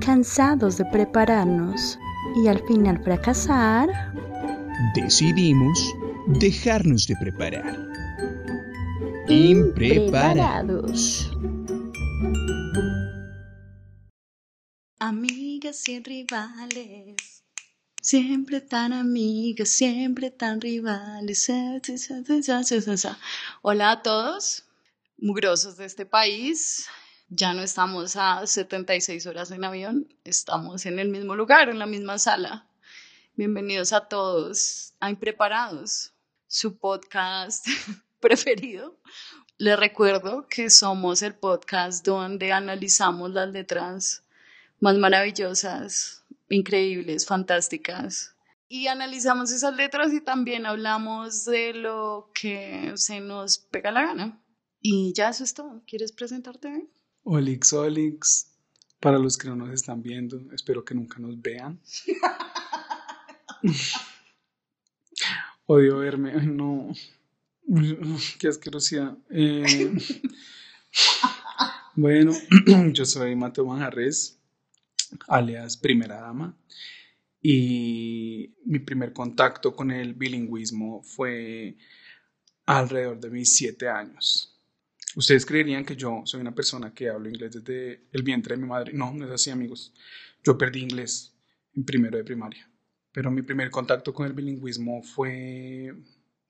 Cansados de prepararnos y al final fracasar, decidimos dejarnos de preparar. impreparados. Amigas y rivales, siempre tan amigas, siempre tan rivales. Hola a todos, mugrosos de este país. Ya no estamos a 76 horas en avión, estamos en el mismo lugar, en la misma sala. Bienvenidos a todos a Impreparados, su podcast preferido. Les recuerdo que somos el podcast donde analizamos las letras más maravillosas, increíbles, fantásticas. Y analizamos esas letras y también hablamos de lo que se nos pega la gana. Y ya eso es todo. ¿Quieres presentarte? Olix, Olix. Para los que no nos están viendo, espero que nunca nos vean. Odio verme, ay no. Qué asquerosidad. Eh, bueno, yo soy Mateo Manjarres, alias Primera Dama. Y mi primer contacto con el bilingüismo fue alrededor de mis siete años. Ustedes creerían que yo soy una persona que hablo inglés desde el vientre de mi madre. No, no es así, amigos. Yo perdí inglés en primero de primaria. Pero mi primer contacto con el bilingüismo fue,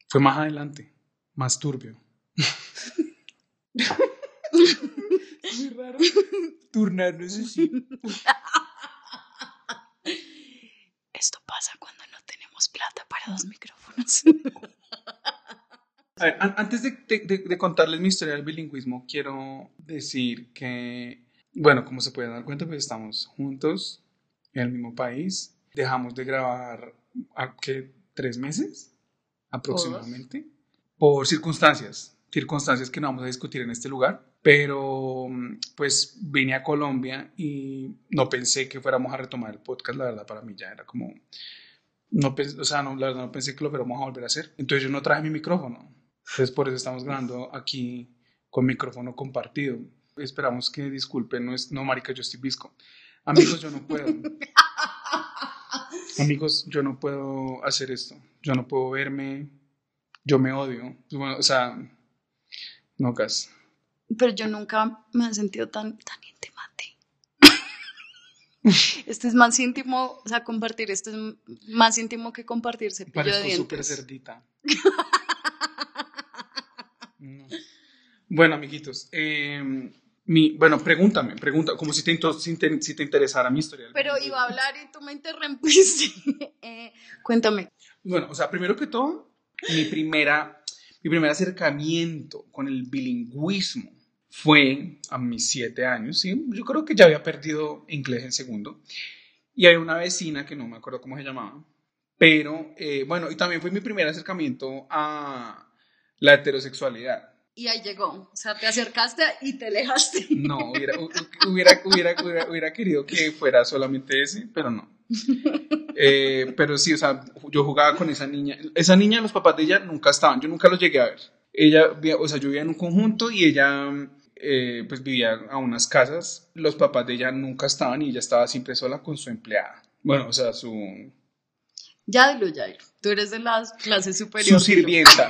fue más adelante, más turbio. Muy raro turnarnos así. Esto pasa cuando no tenemos plata para dos micrófonos. A ver, an- antes de, de- de- contarles mi historia del bilingüismo, quiero decir que, bueno, como se pueden dar cuenta, pues estamos juntos en el mismo país. Dejamos de grabar, ¿a qué? ¿Tres meses? Aproximadamente. Por circunstancias, circunstancias que no vamos a discutir en este lugar. Pero, mm, pues, vine a Colombia y no pensé que fuéramos a retomar el podcast, la verdad, para mí ya era como... No o sea, no, la verdad no pensé que lo fuéramos a volver a hacer. Entonces yo no traje mi micrófono. Entonces por eso estamos grabando aquí con micrófono compartido. Esperamos que disculpen, no es, no marica, yo estoy visco. Amigos, yo no puedo. Amigos, yo no puedo hacer esto. Yo no puedo verme. Yo me odio. Bueno, o sea, no gas. Pero yo nunca me he sentido tan, tan íntima. Este es más íntimo, o sea, compartir esto es más íntimo que compartir cepillo de Parezco súper dientes. cerdita. No. Bueno, amiguitos, eh, mi, bueno, pregúntame, pregunta, como si te, si te, si te interesara mi historia. Pero iba a hablar y tú me interrumpiste. Eh, cuéntame. Bueno, o sea, primero que todo, mi, primera, mi primer acercamiento con el bilingüismo fue a mis siete años, ¿sí? Yo creo que ya había perdido inglés en segundo. Y había una vecina que no me acuerdo cómo se llamaba, pero eh, bueno, y también fue mi primer acercamiento a la heterosexualidad. Y ahí llegó. O sea, te acercaste y te alejaste. No, hubiera, hu- hubiera, hubiera, hubiera, querido que fuera solamente ese, pero no. Eh, pero sí, o sea, yo jugaba con esa niña. Esa niña, los papás de ella nunca estaban, yo nunca los llegué a ver. Ella, o sea, yo vivía en un conjunto y ella, eh, pues vivía a unas casas. Los papás de ella nunca estaban y ella estaba siempre sola con su empleada. Bueno, o sea, su, Ya dilo, ya dilo. Tú eres de las clases su superiores. sirvienta.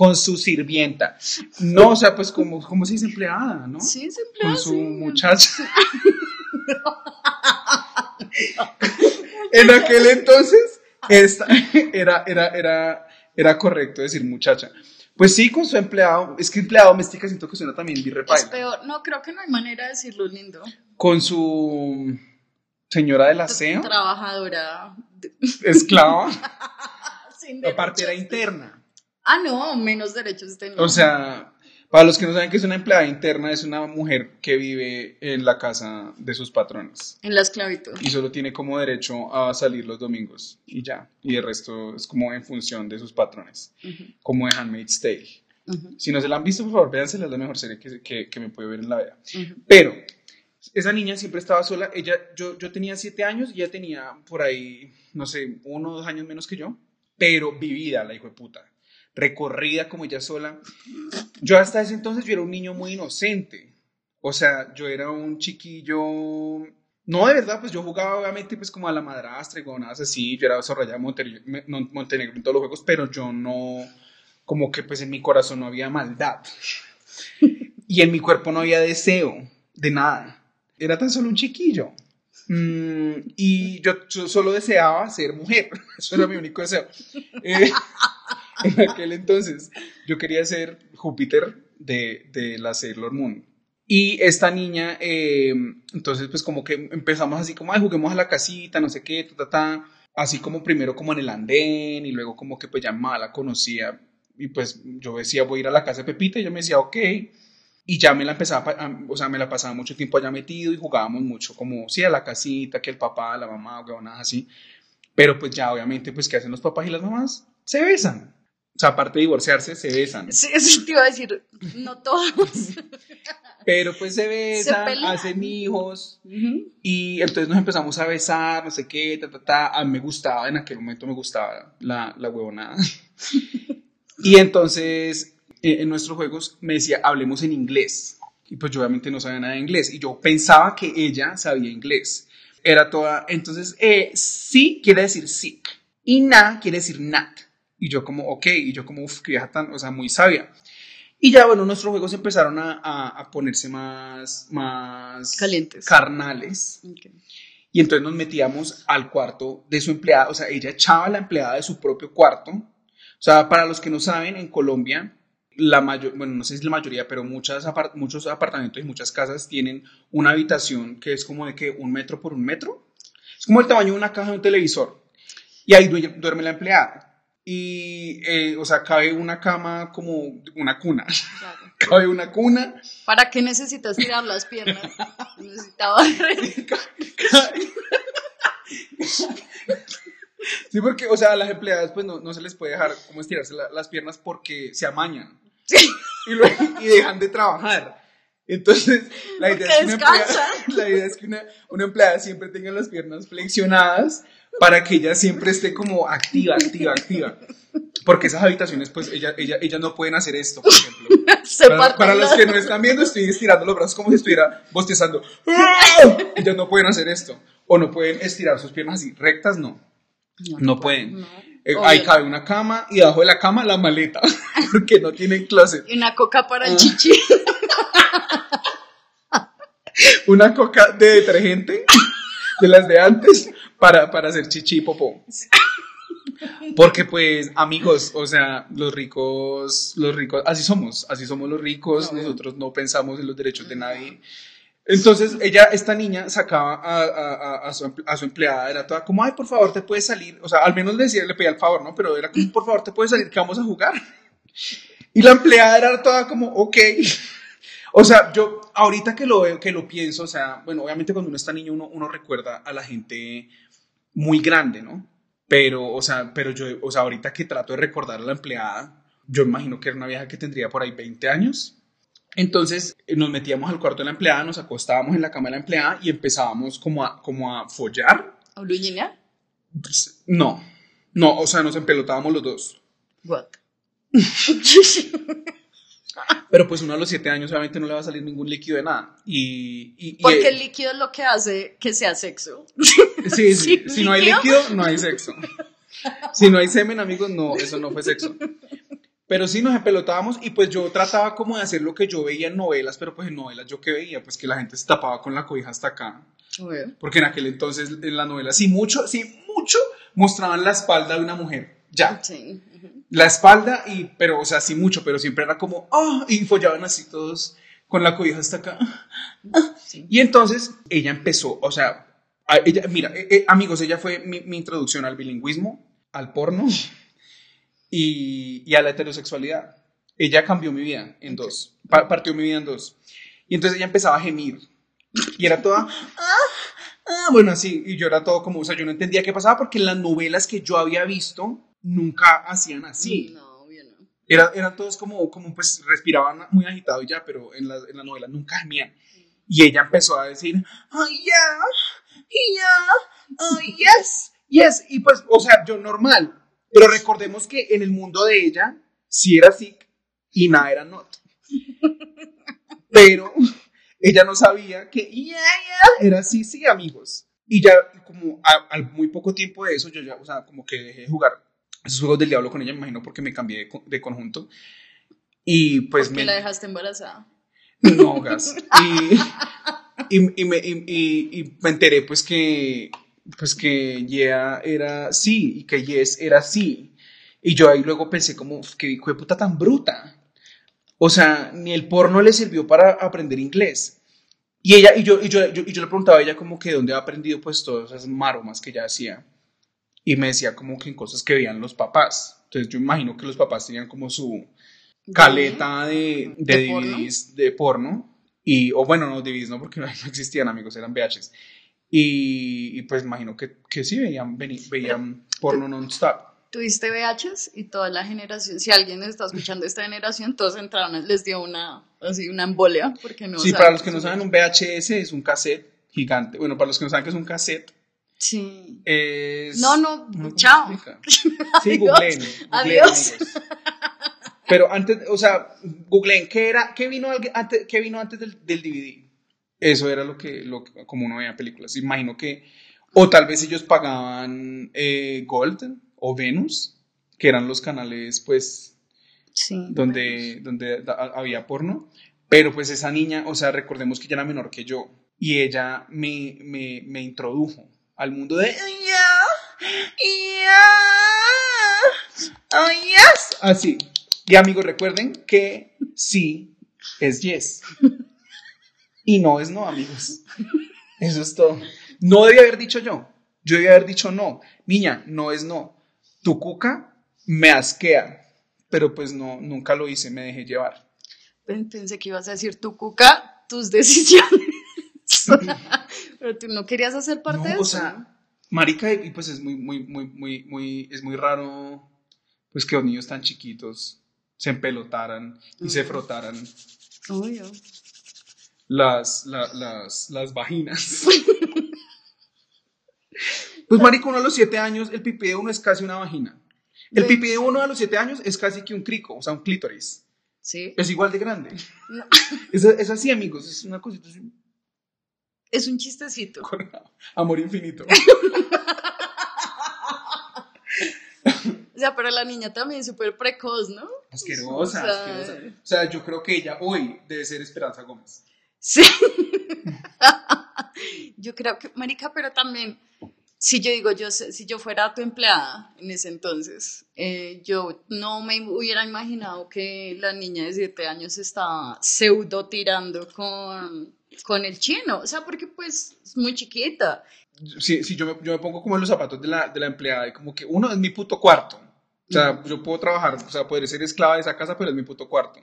Con su sirvienta. No, o sea, pues como, como se dice empleada, ¿no? Sí, es Con empleado, su sí. muchacha. en aquel entonces esta, era, era, era, era correcto decir muchacha. Pues sí, con su empleado, es que empleado doméstica siento que suena también Es birrepaila. peor. No, creo que no hay manera de decirlo lindo. Con su señora del aseo, Trabajadora. esclava, sin la partera derechos. interna. Ah, no, menos derechos tenía. O sea, para los que no saben que es una empleada interna, es una mujer que vive en la casa de sus patrones. En la esclavitud. y solo tiene como derecho a salir los domingos y ya. Y el resto es como en función de sus patrones, Ujú, como de Handmaid's Tale. ujú, Si no se la han visto, por favor, véansela, es la mejor serie que, que, que me puede ver en la vida. ujú. Pero esa niña siempre estaba sola. Ella, yo, yo tenía siete años y ella tenía por ahí, no sé, uno o dos años menos que yo, pero vivida, la hijo de puta. Recorrida como ella sola. Yo hasta ese entonces yo era un niño muy inocente. O sea, yo era un chiquillo. No, de verdad, pues yo jugaba obviamente pues como a la madrastra y nada así. Yo era desarrollado en Montenegro, Montenegro en todos los juegos, pero yo no. Como que pues en mi corazón no había maldad. Y en mi cuerpo no había deseo de nada. Era tan solo un chiquillo. Mm, y yo, solo deseaba ser mujer. Eso era mi único deseo. Eh, en aquel entonces yo quería ser Júpiter de, de la Sailor Moon. Y esta niña, eh, entonces pues como que empezamos así como, ay, juguemos a la casita, no sé qué, ta, ta, ta. Así como primero como en el andén y luego como que pues ya mala conocía. Y pues yo decía, voy a ir a la casa de Pepita y yo me decía, ok. Y ya me la empezaba, o sea, me la pasaba mucho tiempo allá metido y jugábamos mucho, como, sí, a la casita, que el papá, la mamá, o así. Pero pues ya obviamente, pues, ¿qué hacen los papás y las mamás? Se besan. O sea, aparte de divorciarse, se besan. Sí, eso te iba a decir, no todos. Pero pues se besan, hacen hijos. Y entonces nos empezamos a besar, no sé qué, ta, ta, ta. A mí me gustaba, en aquel momento me gustaba la, la huevonada. y entonces en nuestros juegos me decía, hablemos en inglés. Y pues yo obviamente no sabía nada de inglés. Y yo pensaba que ella sabía inglés. Era toda, entonces, eh, sí quiere decir sick. Y na quiere decir not. Y yo como, ok. Y yo como, uff, que vieja tan, o sea, muy sabia. Y ya, bueno, nuestros juegos empezaron a, a, ponerse más, más... Calientes. Carnales. Y entonces nos metíamos al cuarto de su empleada. O sea, ella echaba a la empleada de su propio cuarto. O sea, para los que no saben, en Colombia la mayor, bueno, no sé si la mayoría, pero muchas muchos apartamentos y muchas casas tienen una habitación que es como de que un metro por un metro. Es como el tamaño de una caja de un televisor. Y ahí duerme la empleada. Y, eh, o sea, cabe una cama como una cuna. cabe una cuna. ¿Para qué necesitas tirar las piernas? Necesitaba. Sí, porque, o sea, a las empleadas pues no, no se les puede dejar como estirarse las piernas porque se amañan. Y, luego, y dejan de trabajar. Entonces, la idea, es que, una empleada, la idea es que una, una, empleada siempre tenga las piernas flexionadas para que ella siempre esté como activa, activa, activa. Porque esas habitaciones, pues, ella, ella, ellas no pueden hacer esto, por ejemplo. para, para los que no están viendo, estoy estirando los brazos como si estuviera bostezando. Ellas no pueden hacer esto. O no pueden estirar sus piernas así rectas, no. No, pueden. Eh, ahí cabe una cama y debajo de la cama la maleta, porque no tienen closet. Y una coca para el ah. chichi. una coca de detergente, de las de antes, para, para hacer chichi y popó. Porque pues, amigos, o sea, los ricos, los ricos, así somos, así somos los ricos, nosotros no pensamos en los derechos de nadie. Entonces, ella, esta niña sacaba a, a, a, su, a, su, empleada, era toda como, ay, por favor, te puedes salir. O sea, al menos le decía, le pedía el favor, ¿no? Pero era como, por favor, te puedes salir, que vamos a jugar. Y la empleada era toda como, ok. O sea, yo ahorita que lo veo, que lo pienso, o sea, bueno, obviamente cuando uno está niño uno, uno recuerda a la gente muy grande, ¿no? Pero, o sea, pero yo, o sea, ahorita que trato de recordar a la empleada, yo imagino que era una vieja que tendría por ahí 20 años entonces eh, nos metíamos al cuarto de la empleada, nos acostábamos en la cama de la empleada y empezábamos como a, como a follar. ¿A pues, no, no, o sea, nos empelotábamos los dos. What? Pero pues uno a los siete años obviamente no le va a salir ningún líquido de nada. Y, Porque el líquido es lo que hace que sea sexo. Sí, sí. si no hay líquido, no hay sexo. Si no hay semen, amigos, no, eso no fue sexo. Pero sí nos empelotábamos y pues yo trataba como de hacer lo que yo veía en novelas, pero pues en novelas yo que veía, pues que la gente se tapaba con la cobija hasta acá. Porque en aquel entonces en la novela sí mucho, sí mucho mostraban la espalda de una mujer. Ya. Sí. La espalda y, pero, o sea, sí mucho, pero siempre era como, oh, y follaban así todos con la cobija hasta acá. Y entonces ella empezó, o sea, ella, mira, eh, eh, amigos, ella fue mi, mi introducción al bilingüismo, al porno y, y a la heterosexualidad. Ella cambió mi vida en dos, partió mi vida en dos. Y entonces ella empezaba a gemir. Y era toda, ah, ah, bueno, así, y yo era todo como, o sea, yo no entendía qué pasaba porque en las novelas que yo había visto nunca hacían así. No, bien, no. Era, eran todos como, como, pues, respiraban muy agitado ya, pero en la, en la novela nunca gemían. Y ella empezó a decir, ay, ya, ya, ay, yes, yes. Y pues, o sea, yo normal, pero recordemos que en el mundo de ella sí era sick y nada era not. Pero ella no sabía que yeah, yeah, era así, sí, amigos. Y ya como a- al muy poco tiempo de eso, yo ya, o sea, como que dejé de jugar esos juegos del diablo con ella, me imagino porque me cambié de, co- de conjunto. Y pues porque me... la dejaste embarazada. No, gas. Y, y, y me, y, me enteré pues que, pues que yeah era sí y que yes era sí. Y yo ahí luego pensé como, "Uf, qué hijo de puta tan bruta. O sea, ni el porno le sirvió para aprender inglés. Y ella, y yo, y yo, yo- y yo le preguntaba a ella como que dónde había aprendido pues todas esas maromas que ella hacía. Y me decía como que en cosas que veían los papás. Entonces yo imagino que los papás tenían como su, caleta de, de, ¿De porno? DVDs de porno. Y, o bueno, no DVDs, no, porque no existían amigos, eran VHs. Y, y pues imagino que, que sí veían, veni- veían porno non-stop. Tuviste VHs y toda la generación, si alguien está escuchando esta generación, todos entraron, les dio una, así, una embolia, porque no sí, para los que no saben, un VHS es un cassette gigante. Bueno, para los que no saben que es un cassette, Sí. es... No, no, ¿cómo se chao. Sí, googleen, Adiós. Pero antes, o sea, googleen, ¿qué era, qué vino, antes, qué vino antes del, del DVD? Eso era lo que, lo, como uno veía películas. Imagino que, o tal vez ellos pagaban eh, Gold o Venus, que eran los canales, pues, Sí. donde, donde había porno. Pero pues esa niña, o sea, recordemos que ella era menor que yo. Y ella me, me, me introdujo al mundo de... "Ya, ya, oh, yes". Así. Y amigos, recuerden que sí es yes. Y no es no, amigos. Eso es todo. No debía haber dicho yo. Yo debía haber dicho no. Niña, no es no. Tu cuca me asquea. Pero pues no, nunca lo hice, me dejé llevar. Pen- Pensé que ibas a decir tu cuca, tus decisiones. Pero tú no querías hacer parte No, de o eso. sea, marica, y pues es muy, muy, muy, muy, muy, es muy raro, pues que los niños tan chiquitos se empelotaran y se frotaran Obvio. las, la- las, las vaginas. Pues marica, uno a los siete años, el pipí de uno es casi una vagina. El pipí de uno a los siete años es casi que un crico, o sea, un clítoris. Sí. Es igual de grande. No. Es, es así, amigos, es una cosita así, Es un chistecito. con amor infinito. O sea, pero la niña también súper precoz, ¿no? Asquerosa, O sea, asquerosa. O sea, yo creo que ella hoy debe ser Esperanza Gómez. Sí. yo creo que, marica, pero también, si yo digo, yo, sé- si yo fuera tu empleada en ese entonces, eh, yo no me hubiera imaginado que la niña de siete años estaba pseudo tirando con, con el chino. O sea, porque pues es muy chiquita. Si, si yo, me, yo me pongo como en los zapatos de la, de la empleada y como que uno es mi puto cuarto. O sea, yo puedo trabajar, o sea, poder ser esclava de esa casa, pero es mi puto cuarto.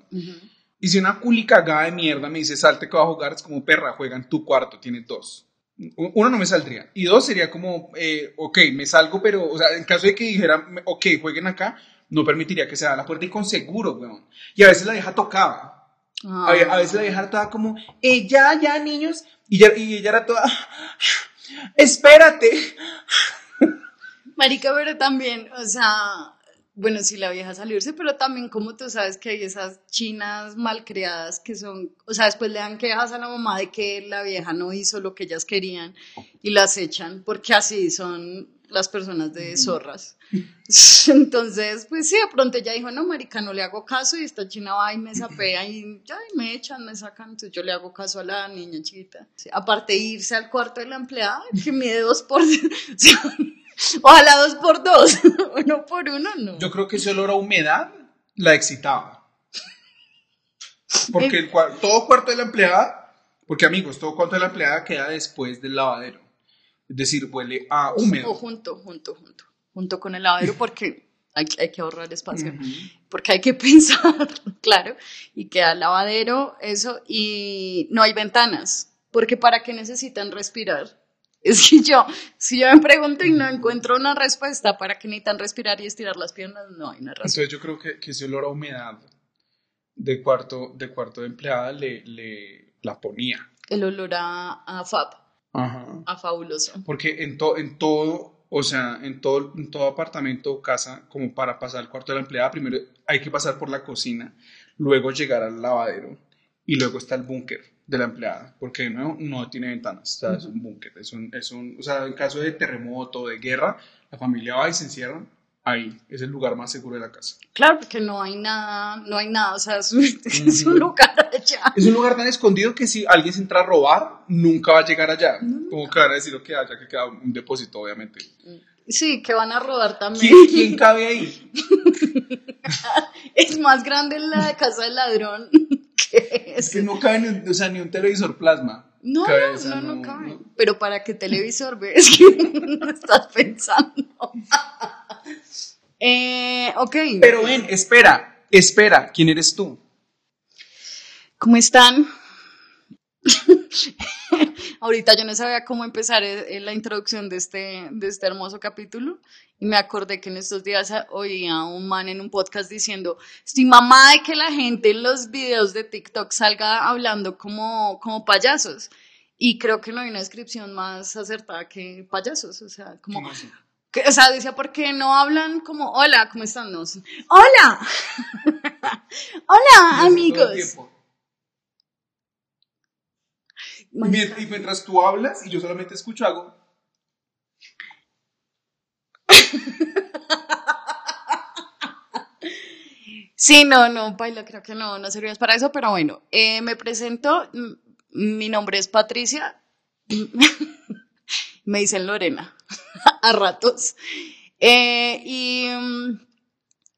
Y si una culicagada de mierda me dice, salte que va a jugar, es como perra, juega en tu cuarto, tiene dos. Uno no me saldría. Y dos sería como, eh, ok, me salgo, pero, o sea, en caso de que dijera, ok, jueguen acá, no permitiría que se abra la puerta y con seguro, weón. Y a veces la vieja A, ve- a veces la vieja estaba como, eh, ya, ya, niños. Y, ya, y ella era toda, espérate. Marica, pero también, o sea, bueno, sí, la vieja salirse, pero también como tú sabes que hay esas chinas malcriadas que son, o sea, después le dan quejas a la mamá de que la vieja no hizo lo que ellas querían y las echan, porque así son las personas de zorras. Entonces, pues sí, de pronto ella dijo, no, marica, no le hago caso y esta china va y me sapea y ya, y me echan, me sacan, entonces yo le hago caso a la niña chiquita. Sí, aparte irse al cuarto de la empleada, que mide dos por... Ojalá dos por dos, uno por uno, no. Yo creo que ese olor a humedad la excitaba. Porque el cua- todo cuarto de la empleada, porque amigos, todo cuarto de la empleada queda después del lavadero. Es decir, huele a O húmedo. junto, junto, junto, junto con el lavadero porque hay, hay que ahorrar espacio, porque hay que pensar, claro, y queda el lavadero, eso, y no hay ventanas, porque ¿para qué necesitan respirar? Es que yo, si yo me pregunto y no encuentro una respuesta para qué necesitan respirar y estirar las piernas, no hay una razón. Entonces yo creo que, que ese olor a humedad de cuarto de, cuarto de empleada le, le la ponía. El olor a, a fab, Ajá. A fabuloso. Porque en, to- en todo, o sea, en todo, en todo apartamento o casa, como para pasar al cuarto de la empleada, primero hay que pasar por la cocina, luego llegar al lavadero y luego está el búnker. de la empleada, porque no, no tiene ventanas, o sea, es un búnker, es un, es un, o sea, en caso de terremoto, de guerra, la familia va y se encierra ahí, es el lugar más seguro de la casa. Claro, porque no hay nada, no hay nada, o sea, es un, es un lugar allá. Es un lugar tan escondido que si alguien se entra a robar, nunca va a llegar allá, como que van a decir lo que haya, que queda un depósito, obviamente. Sí, que van a robar también. ¿Quién, quién cabe ahí? Es más grande la casa del ladrón que Es es. que no cabe ni un, o sea, ni un televisor plasma. No, no, no, no no, cabe. no. Pero para qué televisor ves que no estás pensando. Eh, ok. Pero ven, espera, espera, ¿quién eres tú? ¿Cómo están? Ahorita yo no sabía cómo empezar eh, la introducción de este, de este hermoso capítulo y me acordé que en estos días ah, oía a un man en un podcast diciendo, estoy mamá de que la gente en los videos de TikTok salga hablando como, como payasos. Y creo que no hay una descripción más acertada que payasos, o sea, como... O sea, decía, ¿por qué no hablan como, hola, ¿cómo están? No, hola, hola, amigos. tiempo. Y mient- y mientras tú hablas y yo solamente escucho, hago. Sí, no, no, baila, creo que no, no servías para eso, pero bueno, eh, me presento, mi nombre es Patricia, me dicen Lorena, a ratos, Eh, y mm,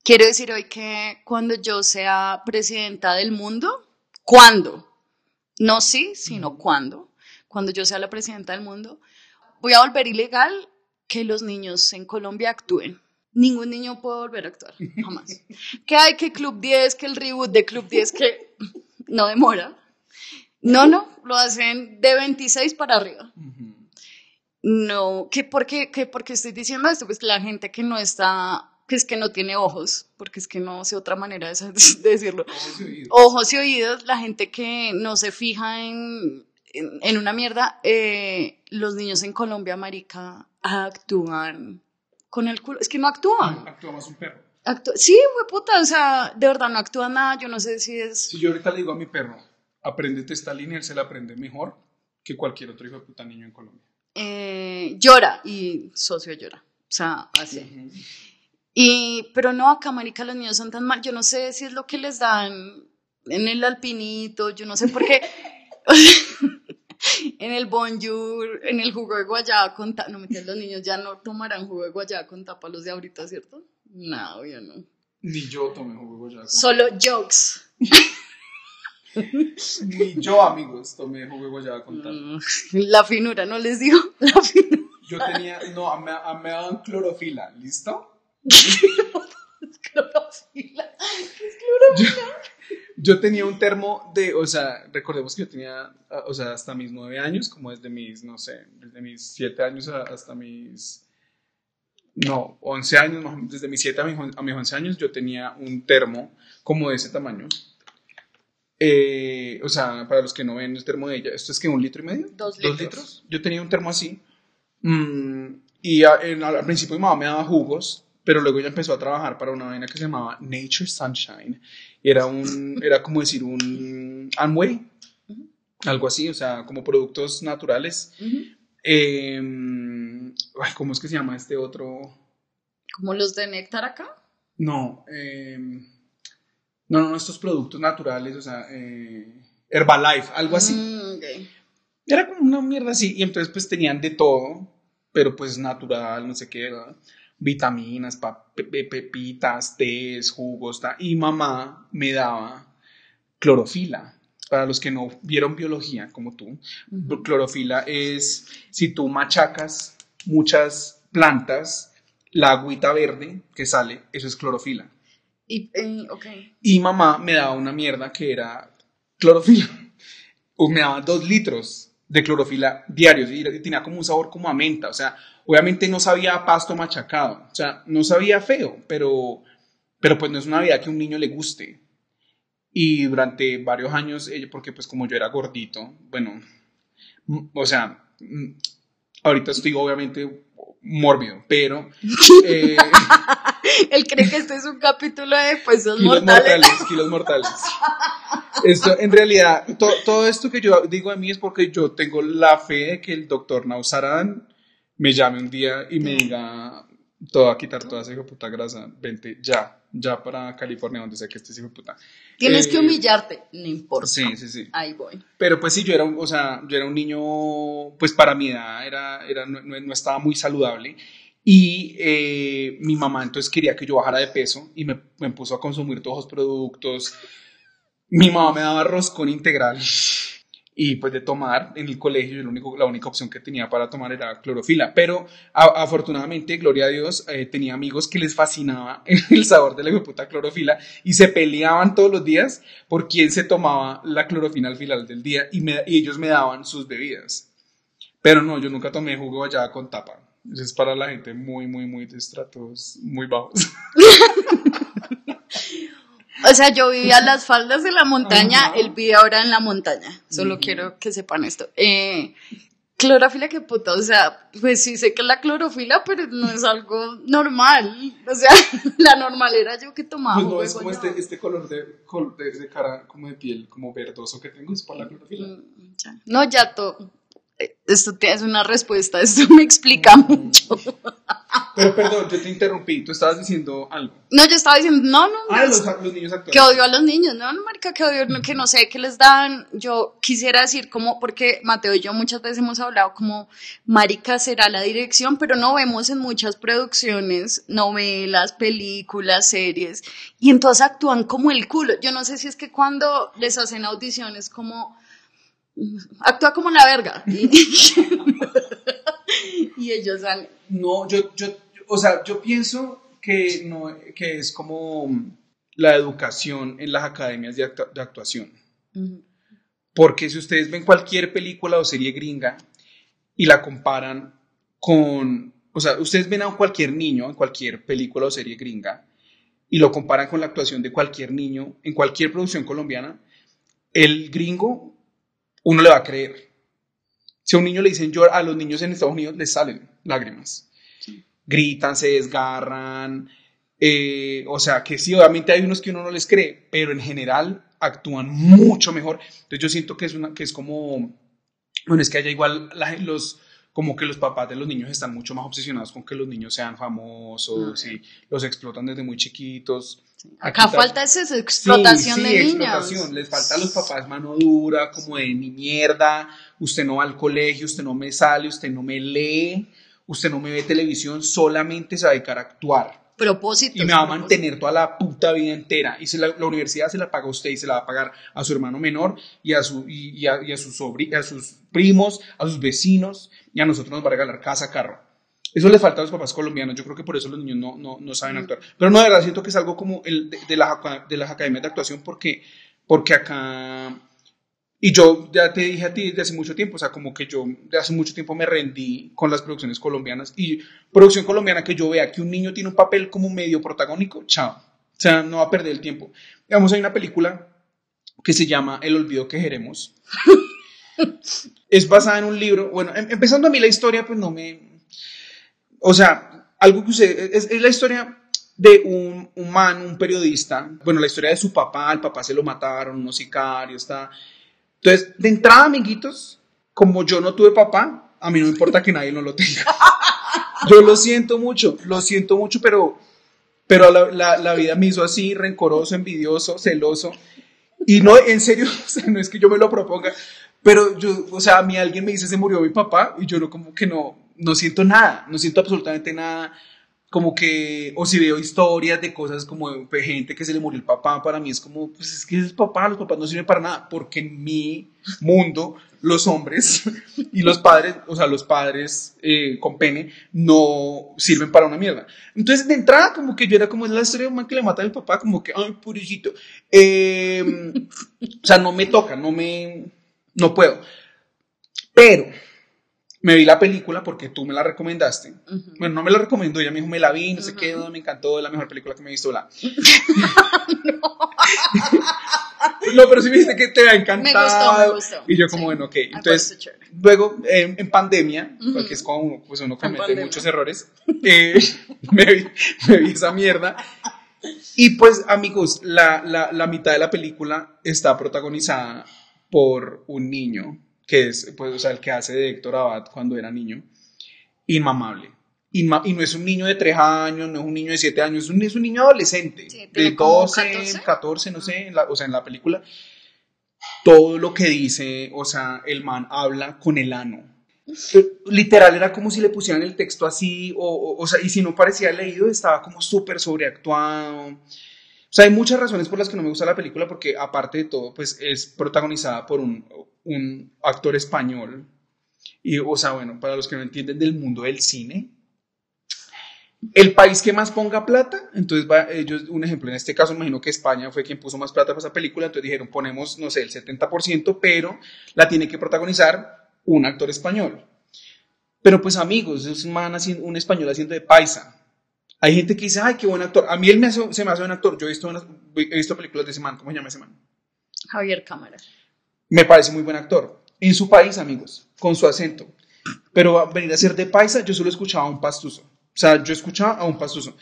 quiero decir hoy que cuando yo sea presidenta del mundo, ¿cuándo? No sí, sino cuándo, cuando yo sea la presidenta del mundo, voy a volver ilegal que los niños en Colombia actúen. Ningún niño puede volver a actuar, jamás. Que hay que Club 10, que el reboot de Club 10, que no demora. No, no, lo hacen de 26 para arriba. No, ¿qué, por, qué, qué- por qué estoy diciendo esto? Pues que la gente que no está, que es que no tiene ojos, porque es que no sé otra manera de, de decirlo. Ojos y oídos. Ojos y oídos, la gente que no se fija en, en, en una mierda, eh, los niños en Colombia, marica, actúan con el culo. Es que no actúan. Actúa más un perro. Actú- sí, fue puta, o sea, de verdad no actúa nada, yo no sé si es... Si yo ahorita le digo a mi perro, apréndete esta línea, él se la aprende mejor que cualquier otro hijo de puta niño en Colombia. Eh, llora y socio llora, o sea, así. Y, pero no, acá, marica, los niños son tan mal, yo no sé si es lo que les dan en el alpinito, yo no sé por qué... en el bonjour, en el jugo de guayaba con tapa, no me los niños ya no tomarán jugo de guayaba con tapa los de ahorita, ¿cierto? No, obvio no. Ni yo tomé jugo ya. Solo jokes. Ni yo, amigos, tomé jugo ya con tal. Mm, La finura, no les digo. La finura. Yo tenía, no, a me, a me daban clorofila, ¿listo? Clorofila. Yo tenía un termo de, o sea, recordemos que yo tenía, o sea, hasta mis nueve años, como desde mis, no sé, desde mis siete años hasta mis, no, once años, desde mis siete a mis, a mis once años, yo tenía un termo como de ese tamaño. Eh, o sea, para los que no ven el termo de ella, ¿esto es que un litro y medio? Dos litros. Yo tenía un termo así. mm, y a- en- al principio mi mamá me daba jugos, pero luego ella empezó a trabajar para una vaina que se llamaba Nature Sunshine. Era un, era como decir un Amway, algo así, o sea, como productos naturales. Ujú. Eh, ay, ¿Cómo es que se llama este otro? Como los de néctar acá. No, eh, no, no, estos productos naturales, o sea, eh, Herbalife, algo así. Mm. Era como una mierda así. Y entonces pues tenían de todo, pero pues natural, no sé qué, ¿verdad? vitaminas, pa- pe- pe- pepitas, tés, jugos, ta- y mamá me daba clorofila. Para los que no vieron biología como tú, clorofila es si tú machacas muchas plantas, la agüita verde que sale, eso es clorofila. Y, eh, ok. Y mamá me daba una mierda que era clorofila. O me daba dos litros de clorofila diarios y tenía como un sabor como a menta. O sea, obviamente no sabía a pasto machacado. O sea, no sabía feo, pero, pero pues no es una vida que a un niño le guste. Y durante varios años, porque pues como yo era gordito, bueno, mm, o sea, mm, ahorita estoy obviamente mórbido, pero... eh, Él cree que este es un capítulo de pues, kilos mortales. mortales, kilos mortales. Esto, en realidad, to- todo esto que yo digo de mí es porque yo tengo la fe de que el doctor Nausaran me llame un día y me diga, te voy a quitar toda esa hijo puta grasa, vente ya, ya para California, donde sea que estés hijo puta. Tienes Eh, que humillarte, no importa. Sí, sí, sí. Ahí voy. Pero pues sí, yo era, un- o sea, yo era un niño, pues para mi edad, era, era, no, no- estaba muy saludable. Y eh, mi mamá entonces quería que yo bajara de peso y me, me puso a consumir todos los productos. Mi mamá me daba roscón integral y pues de tomar en el colegio, la única opción que tenía para tomar era clorofila. Pero afortunadamente, gloria a Dios, eh, tenía amigos que les fascinaba el sabor de la puta clorofila y se peleaban todos los días por quién se tomaba la clorofila al final del día y, ellos me daban sus bebidas. Pero no, yo nunca tomé jugo allá con tapa. Es para la gente muy, muy, muy de estratos muy bajos. O sea, yo vivía a las faldas de la montaña, él vive ahora en la montaña. Solo quiero que sepan esto. Eh, clorofila, qué puta. O sea, pues sí sé que es la clorofila, pero no es algo normal. O sea, la normal era yo que tomaba. Pues no, es como este, este color de, de, de cara, como de piel, como verdoso que tengo, es por la clorofila. Mm, ya. No, ya todo. eh, Esto te es una respuesta, esto me explica mucho. Pero perdón, yo te interrumpí, tú estabas diciendo algo. No, yo estaba diciendo, no, no, Ah, no, los, los niños actuales. que odio a los niños, no, no, marica, que odio, que no sé qué les dan. Yo quisiera decir como, porque Mateo y yo muchas veces hemos hablado como, marica será la dirección, pero no vemos en muchas producciones, novelas, películas, series, y entonces actúan como el culo. Yo no sé si es que cuando les hacen audiciones como, actúa como la verga. Y, y ellos salen. No, yo, yo, o sea, yo pienso que, no, que es como la educación en las academias de actuación. Porque si ustedes ven cualquier película o serie gringa y la comparan con, o sea, ustedes ven a cualquier niño en cualquier película o serie gringa y lo comparan con la actuación de cualquier niño en cualquier producción colombiana, el gringo, uno le va a creer. Si a un niño le dicen llora, a los niños en Estados Unidos les salen lágrimas. Gritan, se desgarran, eh, o sea, que sí, obviamente hay unos que uno no les cree, pero en general actúan mucho mejor. Entonces yo siento que es, una, que es como, bueno, es que haya igual la- los, como que los papás de los niños están mucho más obsesionados con que los niños sean famosos y los explotan desde muy chiquitos. Acá Aquí falta esa explotación Sí, de sí, niños. explotación. Les falta a los papás mano dura, como de mi mierda, usted no va al colegio, usted no me sale, usted no me lee, usted no me ve televisión, solamente se va a dedicar a actuar. Propósitos. Y me va a mantener toda la puta vida entera. Y se la, la universidad se la paga a usted y se la va a pagar a su hermano menor y a, su, y, y a, y a sus sobri- a sus primos, a sus vecinos, y a nosotros nos va a regalar casa, carro. Eso le falta a los papás colombianos. Yo creo que por eso los niños no, no, no saben actuar. Pero no, de verdad, siento que es algo como el de, de de las academias de actuación porque, porque acá... Y yo ya te dije a ti desde hace mucho tiempo, o sea, como que yo de hace mucho tiempo me rendí con las producciones colombianas y producción colombiana que yo vea que un niño tiene un papel como medio protagónico, chao. O sea, no va a perder el tiempo. Digamos, hay una película que se llama El olvido que queremos. es basada en un libro. Bueno, em- empezando a mí la historia, pues no me. O sea, algo que usted. Es, es la historia de un, un man, un periodista. Bueno, la historia de su papá. El papá se lo mataron, unos sicarios, está. Entonces, de entrada, amiguitos, como yo no tuve papá, a mí no me importa que nadie no lo tenga. Yo lo siento mucho, lo siento mucho, pero, pero la, la, la vida me hizo así, rencoroso, envidioso, celoso. Y no, en serio, o sea, no es que yo me lo proponga, pero yo, o sea, a mí alguien me dice se murió mi papá y yo no, como que no, no siento nada, no siento absolutamente nada. Como que, o si veo historias de cosas como de gente que se le murió el papá, para mí es como, pues es que es el papá, los papás no sirven para nada, porque en mi mundo los hombres y los padres, o sea, los padres eh, con pene, no sirven para una mierda. Entonces, de entrada, como que yo era como es la historia de un man que le mata al papá, como que, ay, pobrecito. Eh, o sea, no me toca, no me, no puedo. Pero, me vi la película porque tú me la recomendaste. Ujú. Bueno, no me la recomendó, ella me dijo, me la vi, no sé qué, me encantó, es la mejor película que me he visto. La... no, pero sí me dijiste que te había encantado. Me gustó, me gustó. Y yo como, Sí. bueno, ok. Entonces, luego, eh, en pandemia, Ujú. porque es como uno, pues uno comete muchos errores, eh, me, vi, me vi esa mierda. Y pues, amigos, la, la, la mitad de la película está protagonizada por un niño, que es, pues, o sea, el que hace de Héctor Abad cuando era niño, inmamable. Inma- y no es un niño de 3 años, no es un niño de 7 años, es un, es un niño adolescente, Sí, de tiene como 12, 14. 14, no sé, en la- o sea, en la película. Todo lo que dice, o sea, el man habla con el ano. Literal, era como si le pusieran el texto así, o, o, o sea, y si no parecía leído, estaba como súper sobreactuado. O sea, hay muchas razones por las que no me gusta la película, porque aparte de todo, pues es protagonizada por un, un actor español. Y, o sea, bueno, para los que no entienden del mundo del cine, el país que más ponga plata, entonces va, ellos, un ejemplo, en este caso, imagino que España fue quien puso más plata para esa película, entonces dijeron, ponemos, no sé, el 70%, pero la tiene que protagonizar un actor español. Pero pues amigos, es un, un español haciendo de paisa. Hay gente que dice, ay, qué buen actor. A mí él me hace- se me hace buen actor. Yo he visto, unas- he visto películas de ese man, ¿cómo se llama ese man? Javier Cámara. Me parece muy buen actor. En su país, amigos, con su acento. Pero venir a ser de paisa, yo solo escuchaba a un pastuso. O sea, yo escuchaba a un pastuso.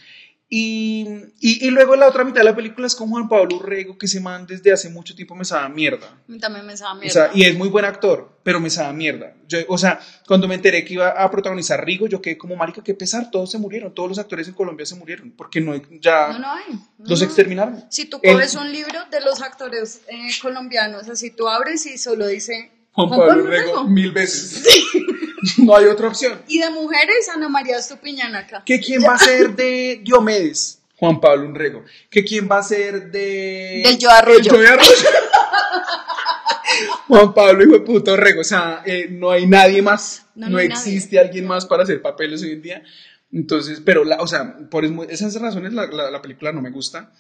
Y, y, y luego la otra mitad de la película es con Juan Pablo Urrego, que ese man desde hace mucho tiempo me sabe mierda. También me sabe O mierda. sea, y es muy buen actor, pero me sabe mierda. Yo, o sea, cuando me enteré que iba a protagonizar Rigo, yo quedé como, marica, qué pesar, todos se murieron, todos los actores en Colombia se murieron, porque no, ya no, no hay. no, los exterminaron. Si tú El- coges un libro de los actores eh, colombianos, así tú abres y solo dice Juan Pablo Urrego, mil veces. no hay otra opción. Y de mujeres, Ana María Estupiñán acá. ¿Que quién va a ser de Diomedes? Juan Pablo Urrego. ¿Que quién va a ser de... Del Joe Arroyo. El Joe Arroyo. Juan Pablo, hijo de puto Urrego. O sea, eh, no hay nadie más. No, No, no hay existe alguien más para hacer papeles hoy en día. Entonces, pero, la, o sea, por es- esas razones la, la- la película no me gusta.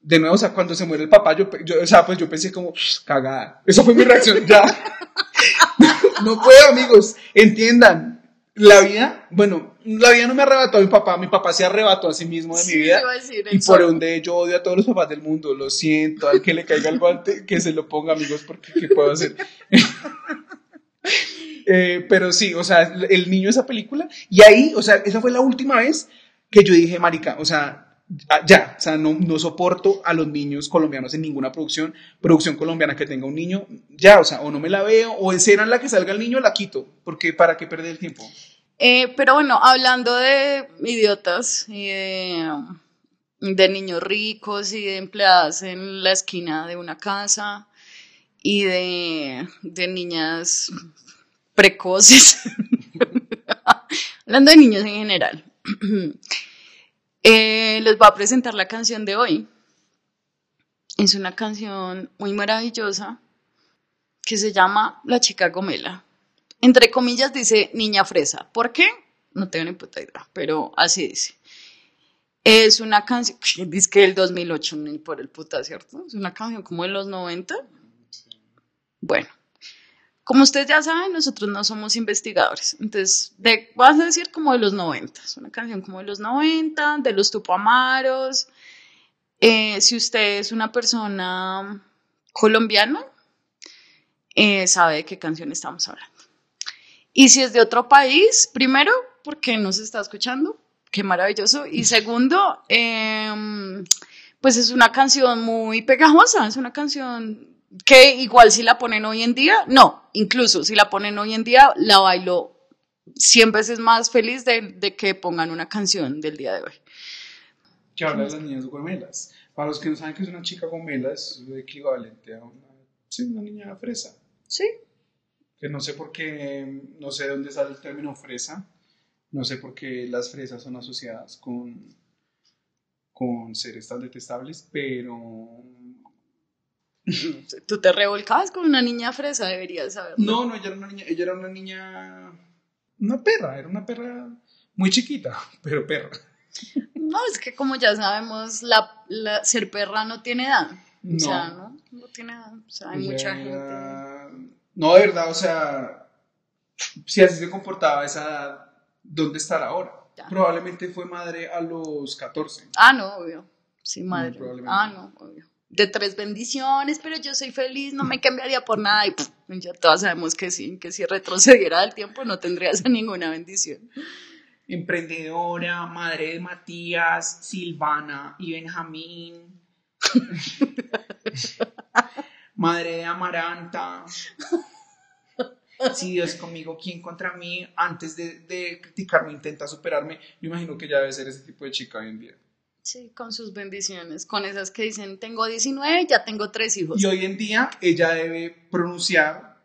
De nuevo, o sea, cuando se muere el papá, yo, yo- o sea, pues yo pensé como, cagada. Eso fue mi reacción, ya. no puedo, amigos, entiendan. La vida, bueno, la vida no me arrebató a mi papá, mi papá se arrebató a sí mismo de Sí, mi vida. iba a decir Y por ende yo odio a todos los papás del mundo, lo siento, al que le caiga el guante, que se lo ponga, amigos, porque ¿qué puedo hacer? Eh, pero sí, o sea, el niño de esa película, y ahí, o sea, esa fue la última vez que yo dije, marica, o sea, ya, o sea, no, no soporto a los niños colombianos en ninguna producción, producción colombiana que tenga un niño, ya, o sea, o no me la veo, o escena en la que salga el niño la quito, porque para qué perder el tiempo. Eh, pero bueno, hablando de idiotas y de, de niños ricos y de empleadas en la esquina de una casa y de, de niñas precoces, hablando de niños en general, eh, les voy a presentar la canción de hoy. Es una canción muy maravillosa que se llama La chica gomela entre comillas dice niña fresa. ¿Por qué? No tengo ni puta idea, pero así dice. Es una canción, dice que del 2008, ni por el puta, ¿cierto? Es una canción como de los 90. Bueno, como ustedes ya saben, nosotros no somos investigadores. Entonces, de, vas a decir como de los 90. Es una canción como de los 90, de los Tupamaros. Eh, si usted es una persona colombiana, eh, sabe de qué canción estamos hablando. Y si es de otro país, primero, porque no se está escuchando, qué maravilloso. Y segundo, em, pues es una canción muy pegajosa, es una canción que igual si la ponen hoy en día, no, incluso si la ponen hoy en día, la bailo 100 veces más feliz de, de que pongan una canción del día de hoy. que habla de las niñas gomelas. Para los que no saben que es una chica gomela, es equivalente a una, sí, una niña fresa. Sí. Que no sé por qué, no sé de dónde sale el término fresa, no sé por qué las fresas son asociadas con, con seres tan detestables, pero Tú te revolcabas con una niña fresa, deberías saberlo. no, no, ella era una niña, ella era una niña, una perra, era una perra muy chiquita, pero perra. No, es que como ya sabemos, la, la- ser perra no tiene edad. No. O sea, ¿no? No tiene edad. O sea, hay Ella mucha gente. era- No, de verdad, o sea, si así se comportaba esa edad, ¿dónde estará ahora? Ya. Probablemente fue madre a los 14. Ah, no, obvio. Sí, madre. ah, no, obvio. De tres bendiciones, pero yo soy feliz, no me cambiaría por nada. Y pff, ya todas sabemos que sí, que si retrocediera el tiempo no tendrías ninguna bendición. emprendedora, madre de Matías, Silvana y Benjamín, madre de Amaranta. Si Dios conmigo, ¿quién contra mí? Antes de, de criticarme intenta superarme. Yo imagino que ya debe ser ese tipo de chica hoy en día. Sí, con sus bendiciones, con esas que dicen, tengo 19, ya tengo tres hijos. Y hoy en día ella debe pronunciar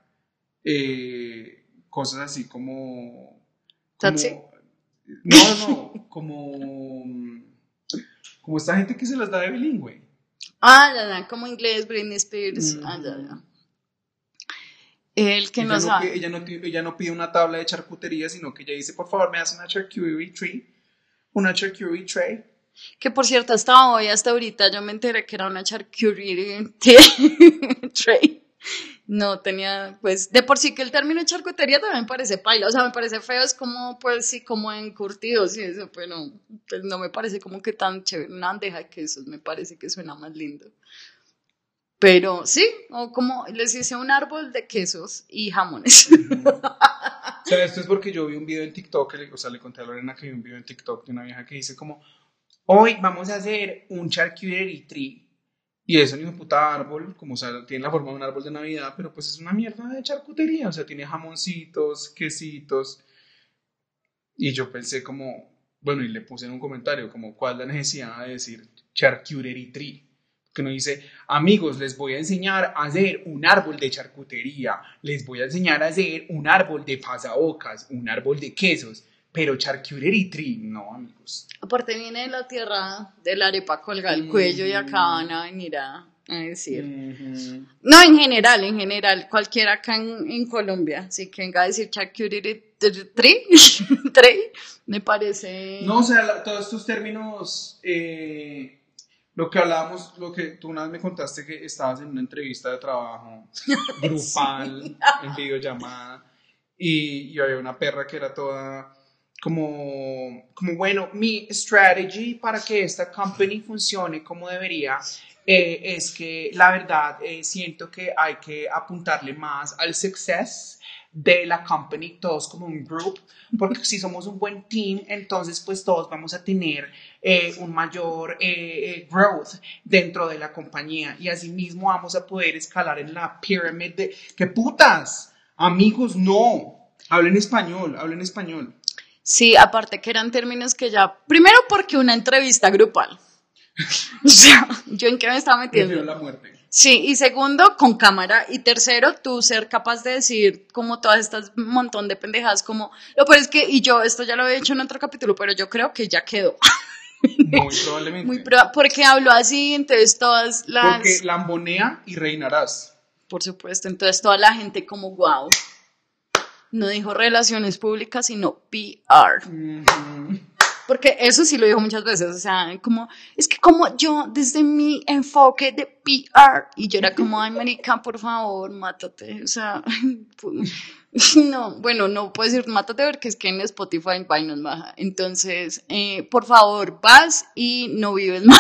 eh, cosas así como... como no, no, como... Como esta gente que se las da de bilingüe. Ah, ya, ya, como inglés, Britney Spears. Ah, ya, ya. El que ella, no sabe. ella, no, ti- ella no pide una tabla de charcutería, sino que ella dice, por favor, me hace una charcuterie tray. Una charcuterie tray. Que por cierto, hasta hoy, hasta ahorita, yo me enteré que era una charcuterie tray. No tenía, pues, de por sí que el término charcutería también me parece paila, o sea, me parece feo, es como, pues, sí, como encurtidos y eso, pero pues, no me parece como que tan chévere, una bandeja de quesos, me parece que suena más lindo. Pero sí, o como les hice un árbol de quesos y jamones. O sea, esto es porque yo vi un video en TikTok, o sea, le conté a Lorena que vi un video en TikTok de una vieja que dice como, hoy vamos a hacer un charcuterie tree. Y es un hijo puta árbol, como o sea, tiene la forma de un árbol de Navidad, pero pues es una mierda de charcutería, o sea, tiene jamoncitos, quesitos. Y yo pensé como, bueno, y le puse en un comentario como, ¿cuál la necesidad de decir charcuterie tree? Que no dice, amigos, les voy a enseñar a hacer un árbol de charcutería, les voy a enseñar a hacer un árbol de pasabocas, un árbol de quesos, pero charcuterie tree, no, amigos. Aparte viene de la tierra de la arepa colga el cuello y acá van a venir a, a decir. No, en general, en general, cualquiera acá en, en Colombia, sí que venga a decir charcuterie tree, tree, me parece... No, o sea, la- todos estos términos, eh, lo que hablábamos, lo que tú una vez me contaste que estabas en una entrevista de trabajo grupal, en videollamada, y, y había una perra que era toda como, como, bueno, mi strategy para que esta company funcione como debería eh, es que la verdad eh, siento que hay que apuntarle más al success de la company, todos como un group, porque si somos un buen team, entonces pues todos vamos a tener eh, un mayor eh, eh, growth dentro de la compañía y asimismo vamos a poder escalar en la pyramid de... ¡Qué putas! Amigos, no. Hablen español, hablen español. Sí, aparte que eran términos que ya... Primero porque una entrevista grupal. o sea, ¿yo en qué me estaba metiendo? la muerte. Sí, y segundo, con cámara. Y tercero, tú ser capaz de decir como todas estas montón de pendejadas, como lo peor es que, y yo esto ya lo he hecho en otro capítulo, pero yo creo que ya quedó. Muy probablemente. Muy proba- porque hablo así, entonces todas las... Porque lambonea y reinarás. Por supuesto, entonces toda la gente como, wow. No dijo relaciones públicas, sino PR. Porque eso sí lo dijo muchas veces, o sea, como, es que como yo, desde mi enfoque de PR, y yo era como, ay, marica, por favor, mátate, o sea, no, bueno, no puedo decir mátate porque es que en Spotify y nos baja, entonces, eh, por favor, vas y no vives más,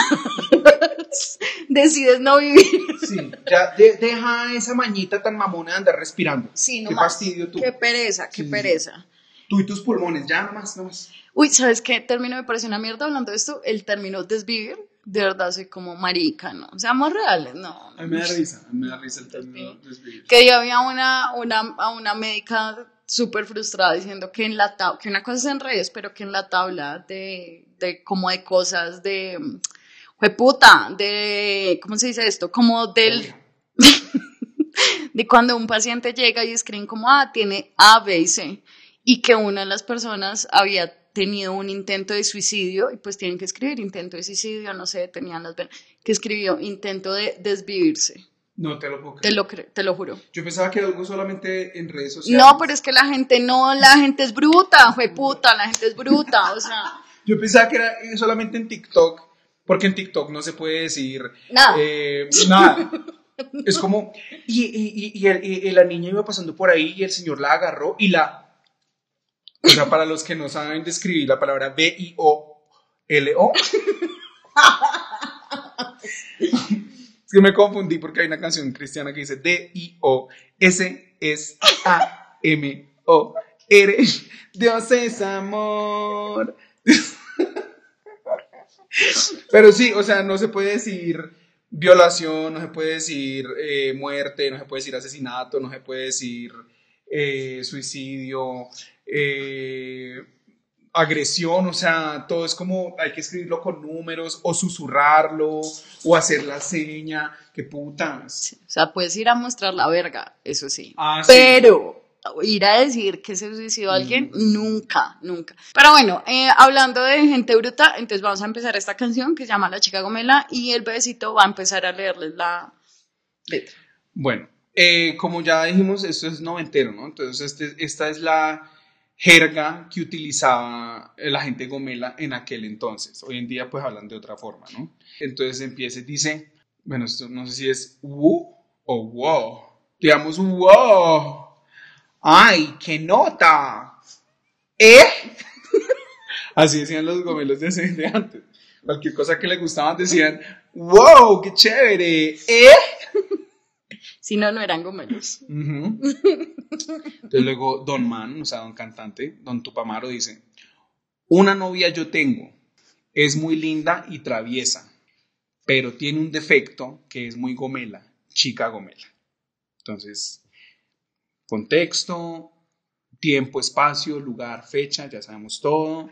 decides no vivir. Sí, ya de- deja esa mañita tan mamona de andar respirando. Sí, no Qué más. fastidio tú. Qué pereza, qué Sí, sí, sí. pereza. Tú y tus pulmones, ya nomás, nomás. Uy, ¿sabes qué término me parece una mierda hablando de esto? El término desvivir, de verdad soy como marica, ¿no? Seamos reales, no. A mí me da risa, a mí me da risa el término desvivir. Que yo había una, una, a una médica súper frustrada diciendo que en la tabla, que una cosa es en redes, pero que en la tabla de, de como de cosas de, puta, de, ¿cómo se dice esto? Como del, de cuando un paciente llega y escriben como, ah, tiene A, B y C, y que una de las personas había tenido un intento de suicidio, y pues tienen que escribir intento de suicidio, no sé, tenían las venas, que escribió intento de desvivirse, No te lo puedo te lo, cre- te lo juro. Yo pensaba que era algo solamente en redes sociales. No, pero es que la gente no, la gente es bruta, fue puta, la gente es bruta, o sea, Yo pensaba que era solamente en TikTok, porque en TikTok no se puede decir Nada. eh, nada. Es como, y, y, y, y el- y- y la niña iba pasando por ahí y el señor la agarró y la... O sea, para los que no saben describir la palabra B-I-O-L-O. Es que me confundí porque hay una canción cristiana que dice D-I-O-S-S-A-M-O. eres, Dios es amor. Pero sí, o sea, no se puede decir violación, no se puede decir eh, muerte, no se puede decir asesinato, no se puede decir eh, suicidio, eh, agresión, o sea, todo es como hay que escribirlo con números o susurrarlo o hacer la seña, qué putas. O sea, puedes ir a mostrar la verga, eso sí. Ah, sí. Ir a decir que se suicidó alguien, nunca, nunca. Pero bueno, eh, hablando de gente bruta, entonces vamos a empezar esta canción que se llama La chica gomela y el bebecito va a empezar a leerles la letra. Bueno, eh, como ya dijimos, esto es noventero, ¿no? Entonces, este- esta es la jerga que utilizaba la gente gomela en aquel entonces. Hoy en día, pues hablan de otra forma, ¿no? Entonces empieza y dice, bueno, esto no sé si es wu o wow. Digamos, wow. ¡Ay, qué nota! ¿Eh? Así decían los gomelos de, ese- de antes. Cualquier cosa que les gustaban decían, wow, qué chévere. ¿Eh? Si no, no eran gomelos. Entonces luego Don Man, o sea, Don Cantante, Don Tupamaro dice, una novia yo tengo, es muy linda y traviesa, pero tiene un defecto que es muy gomela, chica gomela. Entonces, contexto, tiempo, espacio, lugar, fecha, ya sabemos todo.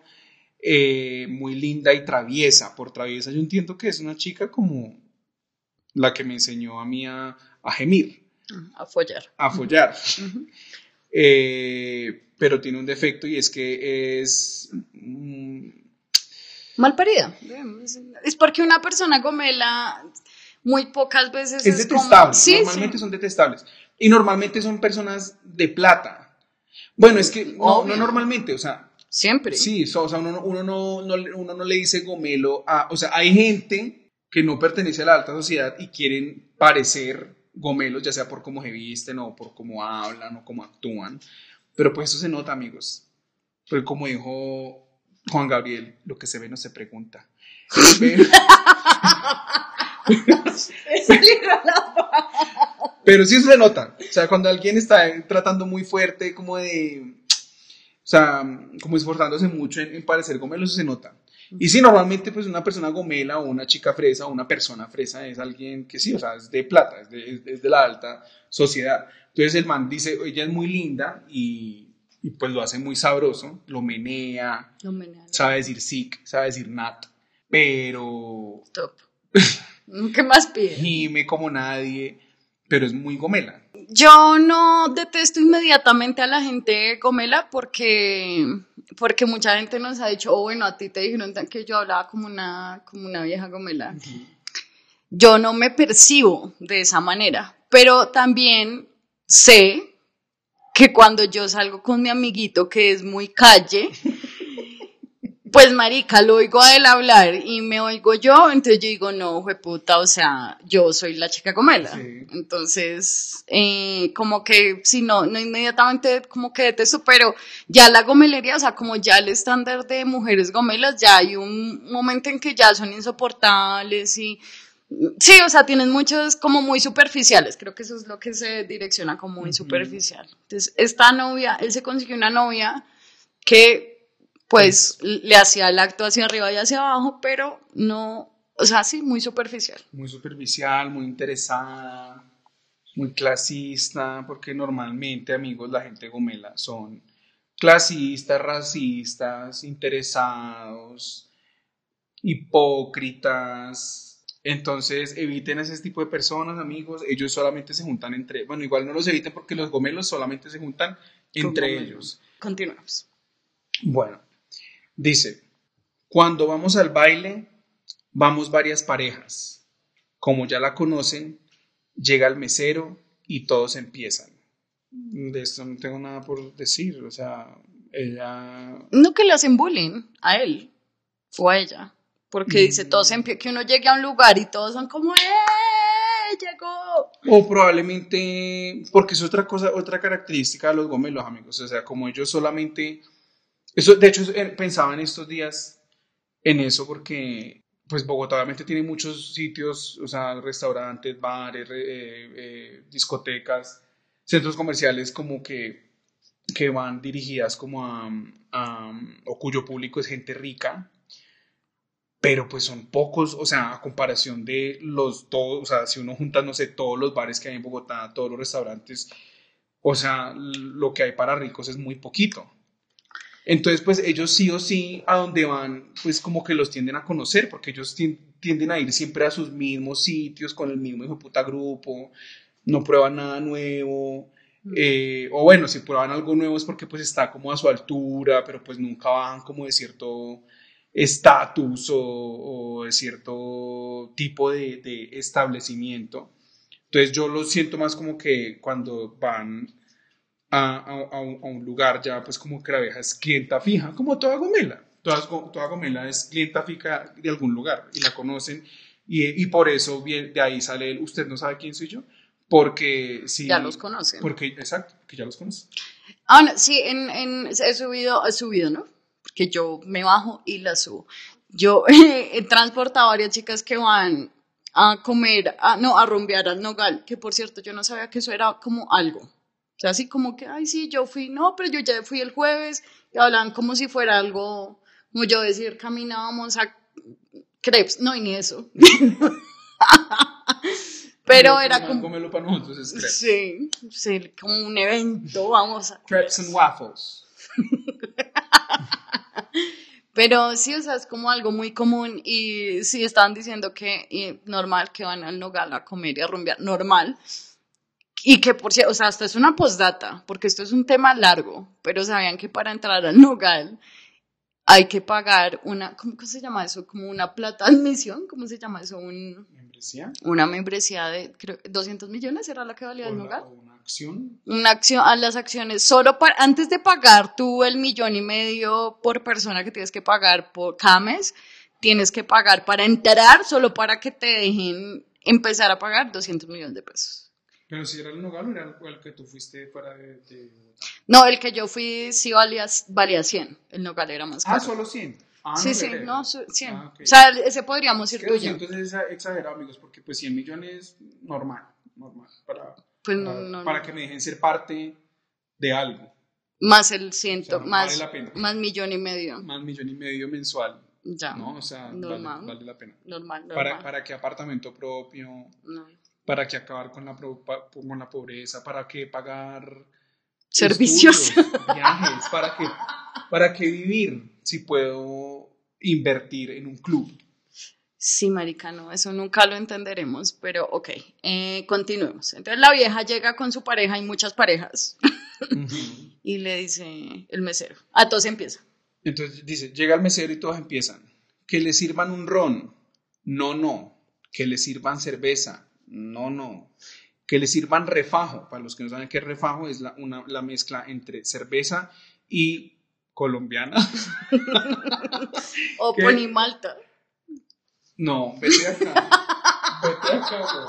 Eh, muy linda y traviesa. Por traviesa yo entiendo que es una chica como la que me enseñó a mí a, a gemir A follar. a follar. Eh, pero tiene un defecto y es que es... mm, Mal parida. Es porque una persona gomela muy pocas veces es es, como... detestable. Sí, normalmente sí. son detestables. Y normalmente son personas de plata. Bueno, es que no, no normalmente, o sea, Siempre. sí, so- o sea, uno, no- uno, no, no uno no le dice gomelo a... O sea, hay gente que no pertenece a la alta sociedad y quieren parecer gomelos, ya sea por cómo se visten o por cómo hablan o cómo actúan. Pero pues eso se nota, amigos. Porque como dijo Juan Gabriel, lo que se ve no se pregunta. Pero, sí se nota. O sea, cuando alguien está tratando muy fuerte, como de. O sea, como esforzándose mucho en, en parecer gomelo, eso se nota. Y sí, normalmente, pues una persona gomela o una chica fresa o una persona fresa es alguien que sí, o sea, es de plata, es de, es- de la alta sociedad. Entonces el man dice, ella es muy linda y, y pues lo hace muy sabroso, lo menea, No me nada. sabe decir sick, sabe decir nat, pero Top. ¿Qué más pide? gime como nadie, pero es muy gomela. Yo no detesto inmediatamente a la gente gomela porque, porque mucha gente nos ha dicho, oh, bueno, a ti te dijeron que yo hablaba como una, como una vieja gomela. Yo no me percibo de esa manera, pero también sé que cuando yo salgo con mi amiguito que es muy calle, pues marica, lo oigo a él hablar y me oigo yo, entonces yo digo, no, puta, o sea, yo soy la chica gomela. Sí. Entonces, eh, como que, si no, no inmediatamente como que detesto, pero ya la gomelería, o sea, como ya el estándar de mujeres gomelas, ya hay un momento en que ya son insoportables y, sí, o sea, tienen muchos como muy superficiales, creo que eso es lo que se direcciona como muy superficial. Entonces, esta novia, él se consiguió una novia que pues le hacía el acto hacia arriba y hacia abajo, pero no, o sea, sí, muy superficial. Muy superficial, muy interesada, muy clasista, porque normalmente, amigos, la gente gomela son clasistas, racistas, interesados, hipócritas. Entonces, eviten ese tipo de personas, amigos. Ellos solamente se juntan entre. Bueno, igual no los eviten porque los gomelos solamente se juntan entre ellos. Continuamos. Bueno, dice, cuando vamos al baile, vamos varias parejas. Como ya la conocen, llega el mesero y todos empiezan. De esto no tengo nada por decir, o sea, ella... No que le hacen bullying a él o a ella, porque dice Mm. todos empie- que uno llegue a un lugar y todos son como ¡eh! llegó. O probablemente, porque es otra cosa, otra característica de los gomelos, amigos, o sea, como ellos solamente... De hecho, eh, pensaba en estos días en eso porque pues Bogotá obviamente tiene muchos sitios, o sea, restaurantes, bares, re- eh, eh, discotecas, centros comerciales como que que van dirigidas como a, a- o cuyo público es gente rica, pero pues son pocos, o sea, a comparación de los todos, o sea, si uno junta, no sé, todos los bares que hay en Bogotá, todos los restaurantes, o sea, lo que hay para ricos es muy poquito. Entonces, pues ellos sí o sí, a donde van, pues como que los tienden a conocer, porque ellos tien- tienden a ir siempre a sus mismos sitios con el mismo hijo de puta grupo, no prueban nada nuevo, eh, o bueno, si prueban algo nuevo es porque pues está como a su altura, pero pues nunca bajan como de cierto estatus o, o de cierto tipo de, de establecimiento. Entonces yo lo siento más como que cuando van a, a- a un, a un lugar ya pues como que la vieja es clienta fija, como toda gomela. Toda, toda gomela es clienta fija de algún lugar y la conocen y, y por eso vie- de ahí sale el, usted no sabe quién soy yo, porque sí. Ya los conocen. Porque, exacto, que ya los conoce. Ah, no, sí, en, en, he subido, he subido, ¿no? Porque yo me bajo y la subo. Yo he transportado a varias chicas que van a comer, a, no, a rumbear al Nogal, que por cierto yo no sabía que eso era como algo. O sea, así como que, ay, sí, yo fui, no, pero yo ya fui el jueves y hablaban como si fuera algo, como yo decir, caminábamos a crepes, no, y ni eso. pero No, era como, Cómelo para nosotros, es crepes. sí, sí, como un evento, vamos a... Crepes and waffles. Pero sí, o sea, es como algo muy común y sí estaban diciendo que y normal que van al Nogal a comer y a rumbear, normal. Y que por cierto, o sea, esto es una postdata, porque esto es un tema largo, pero sabían que para entrar al Nogal hay que pagar una, ¿cómo, se llama eso? Como una plata admisión, ¿cómo se llama eso? Un, Membresía. una membresía de, creo, 200 millones era la que valía el o una acción. una acción a las acciones solo para antes de pagar tú el millón y medio por persona que tienes que pagar por cada mes tienes que pagar para entrar solo para que te dejen empezar a pagar 200 millones de pesos Pero si era el Nogal o era el, que tú fuiste fuera de, de no el que yo fui sí valía valía 100 el nogal era más caro Ah, solo 100. Ah, sí no, sí breve. no su- 100 Ah, ok. o sea ese podríamos Es ir tuyo 200 es exa- exagerado, amigos, porque pues 100 millones normal, normal, para, pues no, para, no, para que me dejen ser parte de algo, más el ciento O sea, más vale la pena. más millón y medio más millón y medio mensual, ya ¿no? O sea, vale, normal vale la pena. normal normal Para, para qué apartamento propio, no. Para qué acabar con la, con la pobreza, para qué pagar servicios estudios, viajes, para qué, para qué vivir si puedo invertir en un club. Sí, marica, no, eso nunca lo entenderemos, pero ok, eh, continuemos. Entonces la vieja llega con su pareja, hay muchas parejas, y le dice el mesero. A todos empieza. Entonces dice, llega el mesero y todos empiezan. Que le sirvan un ron. No, no. Que le sirvan cerveza. No, no. Que le sirvan refajo. Para los que no saben qué es refajo, es la, una, la mezcla entre cerveza y colombiana. O. Ponimalta. No, vete acá. Vete acá.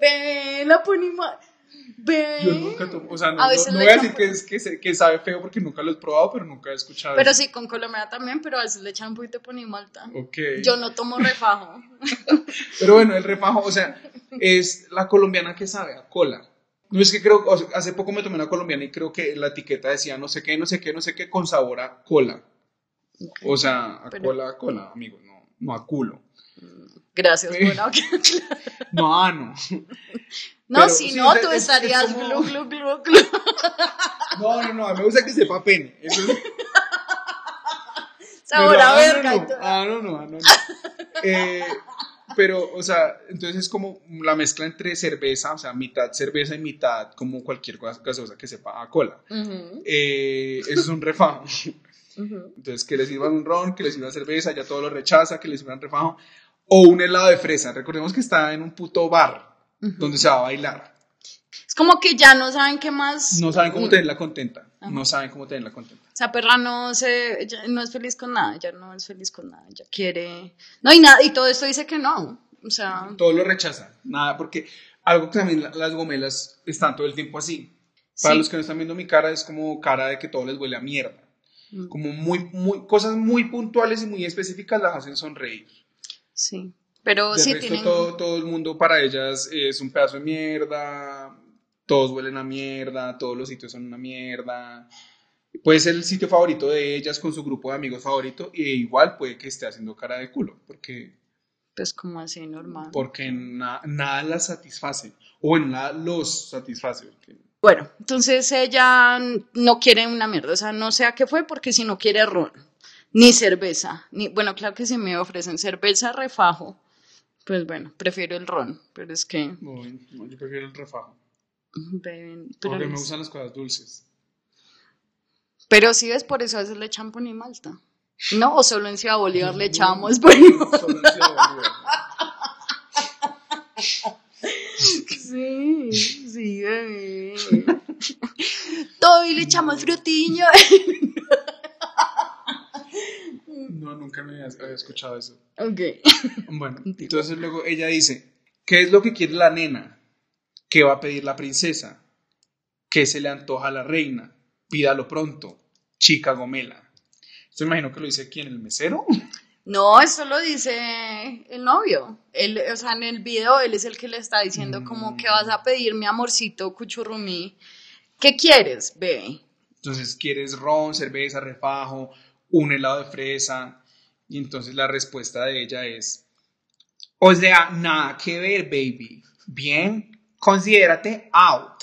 Ve la Ponimalta. Ve. Yo nunca tomo, o sea, no, A veces no- no voy a decir que, es, que, sabe feo porque nunca lo he probado, pero nunca he escuchado Pero eso. sí, con colombiana también, pero a veces le echan un poquito de Ponimalta. Ok. Yo no tomo refajo. Pero bueno, el refajo, o sea, es la colombiana que sabe a cola. No es que creo, o sea, hace poco me tomé una colombiana y creo que la etiqueta decía no sé qué, no sé qué, no sé qué, con sabor a cola. O sea, a Pero- cola, a cola, amigo, no, no a culo. Gracias, Sí. bueno. No, ah, no. No, Pero si sí, no, es- tú es- es estarías como- glu, glu, glu, glu. No, no, no, me gusta que sepa pene. Eso es- Sabor a ah, verga no, no. Ah, no, no, ah, no, no. Eh, pero, o sea, entonces es como la mezcla entre cerveza, o sea, mitad cerveza y mitad como cualquier gas- gaseosa que sepa a cola. Ujú, Eh, eso es un refajo. Entonces, que les sirvan un ron, que les sirvan cerveza, ya todo lo rechaza, que les sirvan refajo. O un helado de fresa. Recordemos que está en un puto bar donde se va a bailar. Es como que ya no saben qué más. No saben cómo tenerla contenta. Ajá. No saben cómo tenerla contenta. Esa perra no se, no es feliz con nada, ella no es feliz con nada, ella quiere, no hay nada, y todo esto dice que no, o sea, Todo lo rechazan. Nada, porque algo que también la- las gomelas están todo el tiempo así. Para Sí. los que no están viendo mi cara, es como cara de que todo les huele a mierda. mm, Como muy, muy, cosas muy puntuales y muy específicas las hacen sonreír. sí, pero De sí resto, tienen, todo, todo el mundo para ellas es un pedazo de mierda, todos huelen a mierda, todos los sitios son una mierda. Puede ser el sitio favorito de ellas con su grupo de amigos favorito y igual puede que esté haciendo cara de culo, porque, Pues como así, normal. porque na- nada las satisface, o bueno, nada los satisface. porque- Bueno, entonces ella no quiere una mierda, o sea, no sé a qué fue porque si no quiere ron, ni cerveza, ni, bueno, claro que si me ofrecen cerveza, refajo, pues bueno, prefiero el ron, pero es que, Uy, no, yo prefiero el refajo, beben, pero, porque me no- gustan las cosas dulces. pero si ves, por eso a veces le echan pon y malta, ¿no? O solo en Ciudad Bolívar le echamos pon y malta. Solo en Ciudad Bolívar. Sí, sí, bebé. Todo y le echamos frutiño. No, nunca me había escuchado eso. Ok. Bueno, entonces luego ella dice, ¿qué es lo que quiere la nena? ¿Qué va a pedir la princesa? ¿Qué se le antoja a la reina? Pídalo pronto, chica gomela. Esto imagino que lo dice aquí en el mesero. No, esto lo dice el novio. Él, o sea, en el video él es el que le está diciendo como que vas a pedir mi amorcito cuchurrumí. ¿Qué quieres, bebé? Entonces, ¿quieres ron, cerveza, refajo, un helado de fresa? Y entonces la respuesta de ella es, o sea, nada que ver, baby. Bien, considérate out.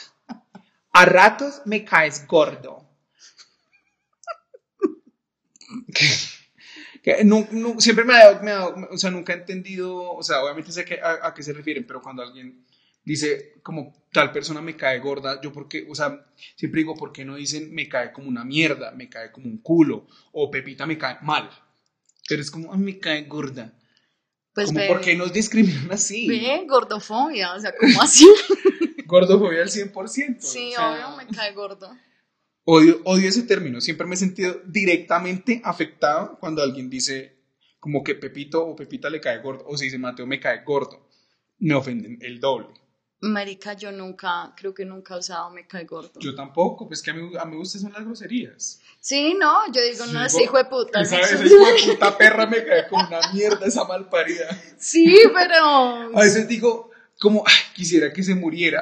A ratos me caes gordo. Siempre me ha, dado, me ha dado- o sea, nunca he entendido, o sea, obviamente sé que, a, a qué se refieren, pero cuando alguien dice como tal persona me cae gorda, yo porque, o sea, siempre digo, ¿por qué no dicen me cae como una mierda, me cae como un culo, o Pepita me cae mal? Pero es como, "Ay, me cae gorda. Pues como, bebé. ¿por qué nos discriminan así? Ve, gordofobia, o sea, ¿cómo así? Gordofobia al 100%. Sí, o sea, obvio, me cae gordo. Odio, odio ese término. Siempre me he sentido directamente afectado cuando alguien dice como que Pepito o Pepita le cae gordo, o si dice Mateo me cae gordo. Me ofenden el doble. Marica, yo nunca, creo que nunca he usado me cae gordo. Yo tampoco, pues que a mí, a mí me gustan son las groserías. Sí, no, yo digo, no, Digo, hijo de puta. Esa, esa hijo de puta perra me cae como una mierda, esa malparida. Sí, pero... A veces digo, como, "Ay, quisiera que se muriera.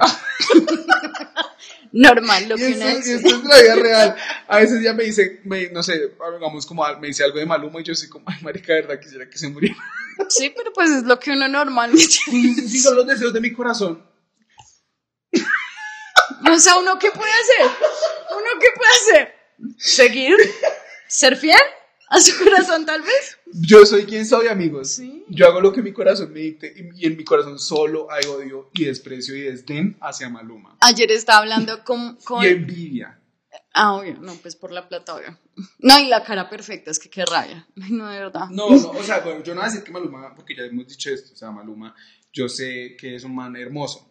Normal, lo Y que uno dice. esto es la vida real. A veces ya me dice, me- no sé, digamos, como me dice algo de Maluma y yo soy como, ay, marica, de verdad, quisiera que se muriera. Sí, pero pues es lo que uno normalmente Sí, son los deseos de mi corazón. O sea, ¿uno qué puede hacer? ¿Uno qué puede hacer? ¿Seguir? ¿Ser fiel a su corazón tal vez? Yo soy quien soy, amigos. Sí. Yo hago lo que mi corazón me dicte y, en mi corazón solo hay odio y desprecio y desdén hacia Maluma. Ayer estaba hablando con... con- Y envidia. Ah, obvio, no, pues por la plata, obvio. No, y la cara perfecta, es que qué rabia. No, de verdad. No, no, o sea, bueno, yo no voy a decir que Maluma, porque ya hemos dicho esto, o sea, Maluma, yo sé que es un man hermoso,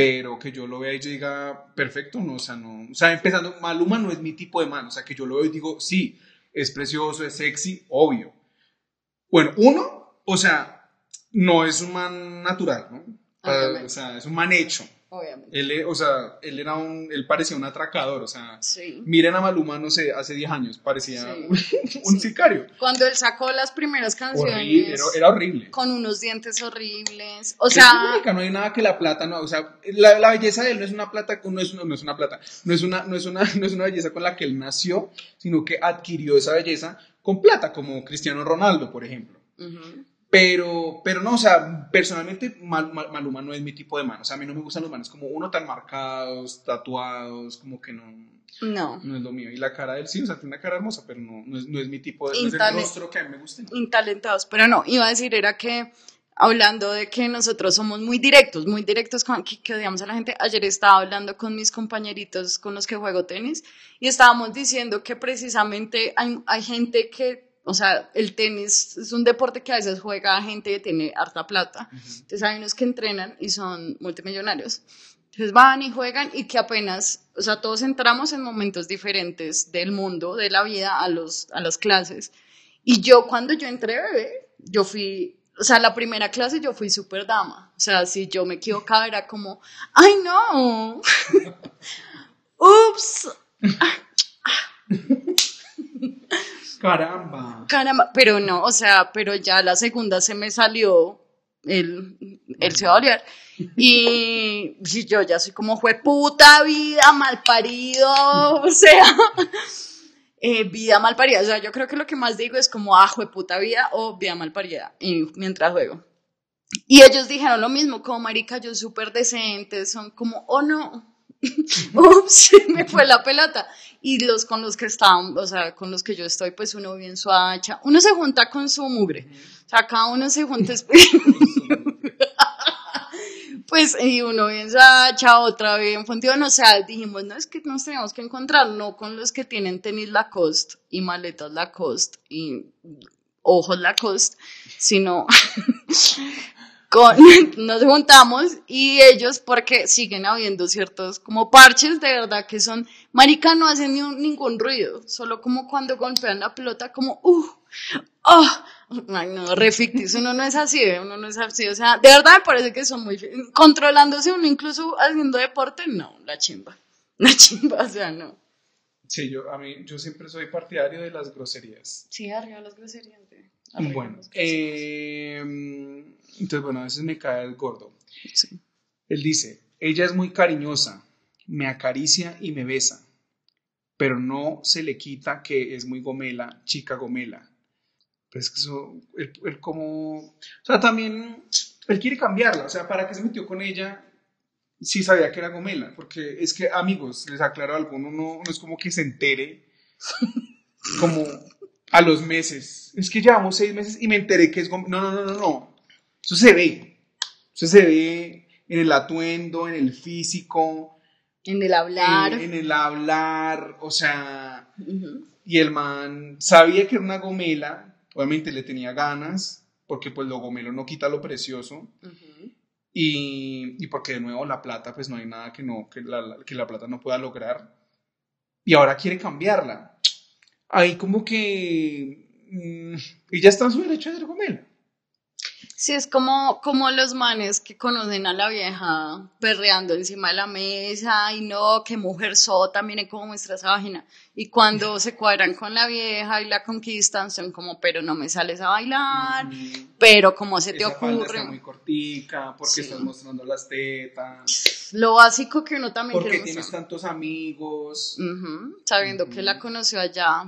pero que yo lo vea y yo diga, perfecto, no, o sea, no, o sea, empezando, Maluma no es mi tipo de man, o sea, que yo lo veo y digo, sí, es precioso, es sexy, obvio. Bueno, uno, o sea, no es un man natural, ¿no? Obviamente. o sea, es un man hecho. Obviamente. Él, eh, o sea, él era un, él parecía un atracador, o sea, Sí. miren a Maluma, no sé, hace 10 años, parecía Sí. un sicario. Cuando él sacó las primeras canciones Horrible, era, era horrible. con unos dientes horribles. O sea, no hay nada que la plata no, o sea, la, la belleza de él no es una plata, no es, una- no es una plata, no es una, no es una, no es una belleza con la que él nació, sino que adquirió esa belleza con plata, como Cristiano Ronaldo, por ejemplo. ujú. Pero, pero no, o sea, personalmente Mal- Mal- Maluma no es mi tipo de man, o sea, a mí no me gustan los manes como uno tan marcados, tatuados, como que no, no. no es lo mío. Y la cara de él sí, o sea, tiene una cara hermosa, pero no, no, es, no es mi tipo de, no es el rostro que a mí me gusta. intalentados, pero no, iba a decir era que hablando de que nosotros somos muy directos, muy directos con que, que odiamos a la gente. Ayer estaba hablando con mis compañeritos con los que juego tenis y estábamos diciendo que precisamente hay, hay gente que, o sea, el tenis es un deporte que a veces juega gente que tiene harta plata. Entonces hay unos que entrenan y son multimillonarios. Entonces van y juegan y que apenas, o sea, todos entramos en momentos diferentes del mundo, de la vida, a, los, a las clases. Y yo cuando yo entré, bebé, yo fui, o sea, la primera clase yo fui súper dama. O sea, si yo me equivocaba era como, ay no, ups, Caramba. caramba, pero no, o sea, pero ya la segunda se me salió el, el se va a olvidar. Y, yo ya soy como fue puta vida, mal parido, o sea, eh, vida mal parida. O sea, yo creo que lo que más digo es como, ah, fue puta vida o vida mal parida, y mientras juego. Y ellos dijeron lo mismo, como marica, yo súper decente, son como, oh no, ups, me fue la pelota. Y los con los que estaban, o sea, con los que yo estoy, pues uno bien su hacha, uno se junta con su mugre, o sea, cada uno se junta, pues, y uno bien su hacha, otra bien fundido, o sea, dijimos, no, es que nos tenemos que encontrar, no con los que tienen tenis Lacoste y maletas Lacoste y ojos Lacoste, sino con, nos juntamos y ellos, porque siguen habiendo ciertos como parches de verdad que son, marica, no hacen ni ningún ruido, solo como cuando golpean la pelota, como, uh, oh, ay no, refictis, uno no es así, uno no es así, o sea, de verdad me parece que son muy, controlándose uno incluso haciendo deporte, no, la chimba, la chimba, o sea, no. Sí, yo, a mí, yo siempre soy partidario de las groserías. Sí, arriba las groserías. Bueno, eh, entonces, bueno, a veces me cae el gordo. Él dice, ella es muy cariñosa, me acaricia y me besa, pero no se le quita que es muy gomela, chica gomela. Pues que eso, él, como, o sea, también, él quiere cambiarla, o sea, ¿para qué se metió con ella? Sí sabía que era gomela, porque es que, amigos, les aclaro algo, uno no es como que se entere como a los meses. Es que llevamos seis meses y me enteré que es No, no, no, no, no. Eso se ve. Eso se ve en el atuendo, en el físico. En el hablar. En, el hablar, o sea. Y el man sabía que era una gomela. Obviamente le tenía ganas, porque pues lo gomelo no quita lo precioso. y, y, porque de nuevo la plata, pues no hay nada que, no, que, la, que la plata no pueda lograr. Y ahora quiere cambiarla ahí como que mm, y ya está en su derecho de ser él. Sí, es como, como los manes que conocen a la vieja perreando encima de la mesa y no, que mujer sota, miren cómo muestra esa vagina. Y cuando se cuadran con la vieja y la conquistan, son como, pero no me sales a bailar, pero como se te ocurre. Está muy cortica, porque estás mostrando las tetas. Lo básico que uno también Porque tienes tantos amigos. Sabiendo que la conoció allá,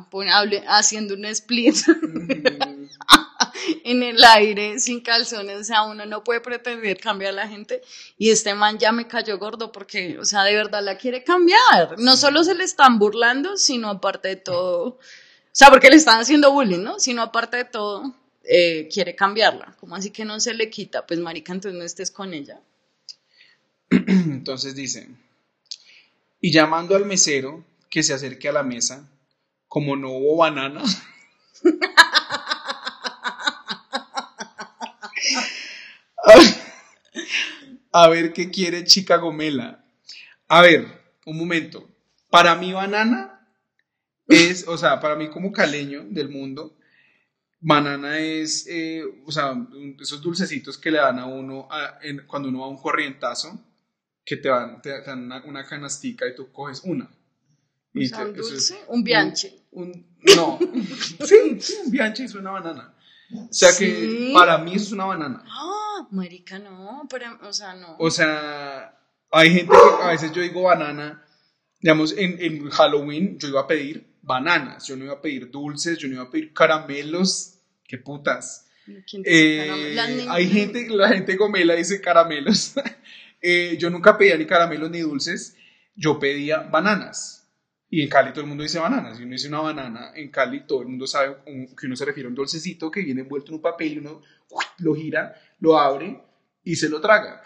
haciendo un split en el aire sin calzones, o sea, uno no puede pretender cambiar a la gente y este man ya me cayó gordo porque, o sea, de verdad la quiere cambiar. No solo se le están burlando, sino aparte de todo, o sea, porque le están haciendo bullying, ¿no? Sino aparte de todo, eh, quiere cambiarla. ¿Cómo así que no se le quita? Pues marica, entonces no estés con ella. Entonces dice, y llamando al mesero que se acerque a la mesa, como no hubo banana. A ver qué quiere Chica Gomela. A ver, un momento. Para mí, banana es, o sea, para mí como caleño del mundo, banana es, eh, o sea, esos dulcecitos que le dan a uno cuando uno va a un corrientazo, que te, dan, te dan una, canastica y tú coges una. Y un dulce, un bianche. no, sí, sí, un bianche es una banana. O sea que para mí es una banana. Ah, marica, no, pero, o sea, no. O sea, hay gente que a veces yo digo banana, digamos, en, en Halloween yo iba a pedir bananas, yo no iba a pedir dulces, yo no iba a pedir caramelos, qué putas. Eh, hay gente, la gente gomela dice caramelos. eh, yo nunca pedía ni caramelos ni dulces, yo pedía bananas. Y en Cali todo el mundo dice banana. Si uno dice una banana, en Cali todo el mundo sabe que uno se refiere a un dulcecito que viene envuelto en un papel y uno lo gira, lo abre y se lo traga.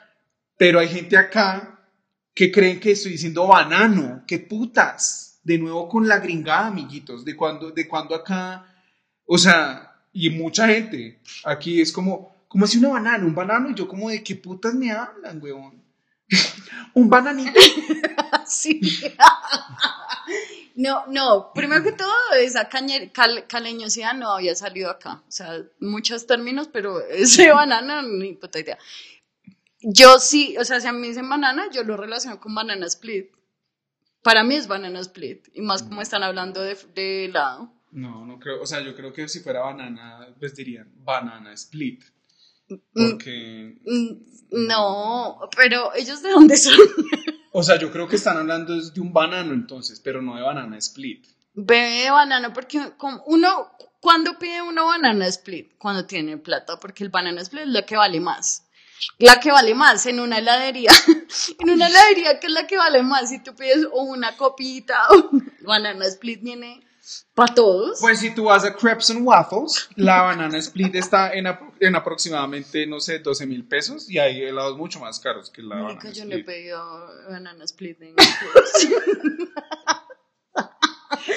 Pero hay gente acá que creen que estoy diciendo banano. ¡Qué putas! De nuevo con la gringada, amiguitos. De cuando, de cuando acá, o sea, y mucha gente aquí es como, como si una banana, un banano, y yo como de qué putas me hablan, weón. un bananito. sí. No, no, primero que todo, esa caleñosidad no había salido acá. O sea, muchos términos, pero ese banana, ni puta idea. Yo sí, o sea, si a mí dicen banana, yo lo relaciono con banana split. Para mí es banana split, y más como están hablando de, de helado. No, no creo, o sea, yo creo que si fuera banana, pues dirían banana split. Porque, Mm, No, pero ellos de dónde son? o sea, yo creo que están hablando de un banano entonces, pero no de banana split. Bebe de banano, porque como uno, ¿cuándo pide uno banana split? Cuando tiene plata, porque el banana split es la que vale más. La que vale más en una heladería, en una heladería que es la que vale más, si tú pides o una copita o banana split viene para todos. Pues si tú vas a Crepes and Waffles, la banana split está en, en aproximadamente, no sé, 12 mil pesos y hay helados mucho más caros que la Marica, banana yo no he pedido banana split en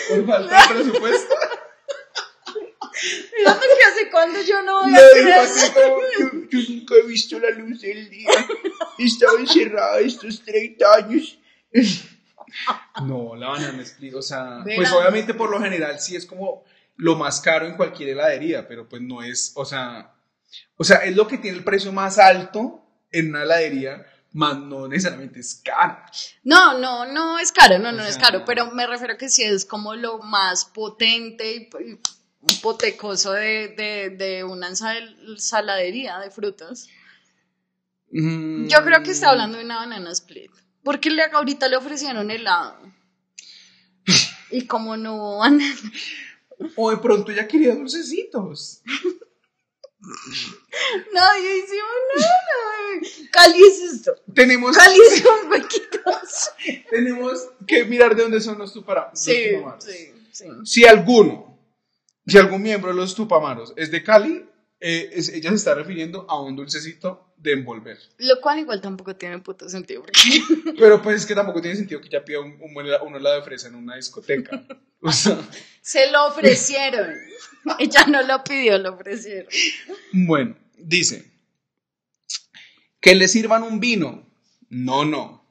Por falta de presupuesto. Mirando que hace cuando yo no voy a No, hacer como, yo, yo nunca he visto la luz del día. He estado encerrada estos 30 años. No, la banana split, o sea, pues obviamente por lo general sí es como lo más caro en cualquier heladería, pero pues no es, o sea, o sea, es lo que tiene el precio más alto en una heladería, más no necesariamente es caro. No, no, no es caro, no, no O es caro, pero me refiero que sí es como lo más potente y, y potecoso de, de, de una ensal- ensaladería de frutas. Yo creo que está hablando de una banana split, porque le, ahorita le ofrecieron helado. Y como no banana, O de pronto ya quería dulcecitos. nadie hicimos nada. Cali es esto, Tenemos, Cali son huequitos. tenemos que mirar de dónde son los tupamaros. Sí, sí, sí. Si alguno, si algún miembro de los Tupamaros es de Cali, eh, es- ella se está refiriendo a un dulcecito de envolver. Lo cual igual tampoco tiene puto sentido, porque Pero pues es que tampoco tiene sentido que ella pida un, un, helado de fresa en una discoteca. O sea, se lo ofrecieron. Ella no lo pidió, lo ofrecieron. bueno, dice, que le sirvan un vino. No, no.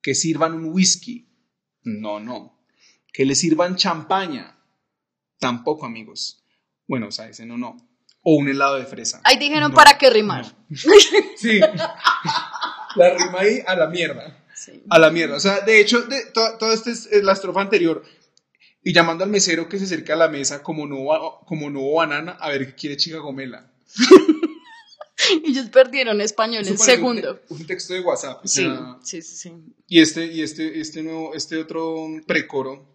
Que sirvan un whisky. No, no. Que le sirvan champaña. Tampoco, amigos. Bueno, o sea, ese no, no. O un helado de fresa. Ahí dijeron No, para qué rimar. no. Sí. La rima ahí a la mierda. Sí. A la mierda. O sea, de hecho, de, to- todo esto es, la estrofa anterior. Y llamando al mesero que se acerca a la mesa como no, como no banana, a ver qué quiere chica gomela. Ellos perdieron español en segundo. Un, te- un texto de WhatsApp. o Sí, sea, sí, sí, sí. y este, y este, este nuevo, este otro precoro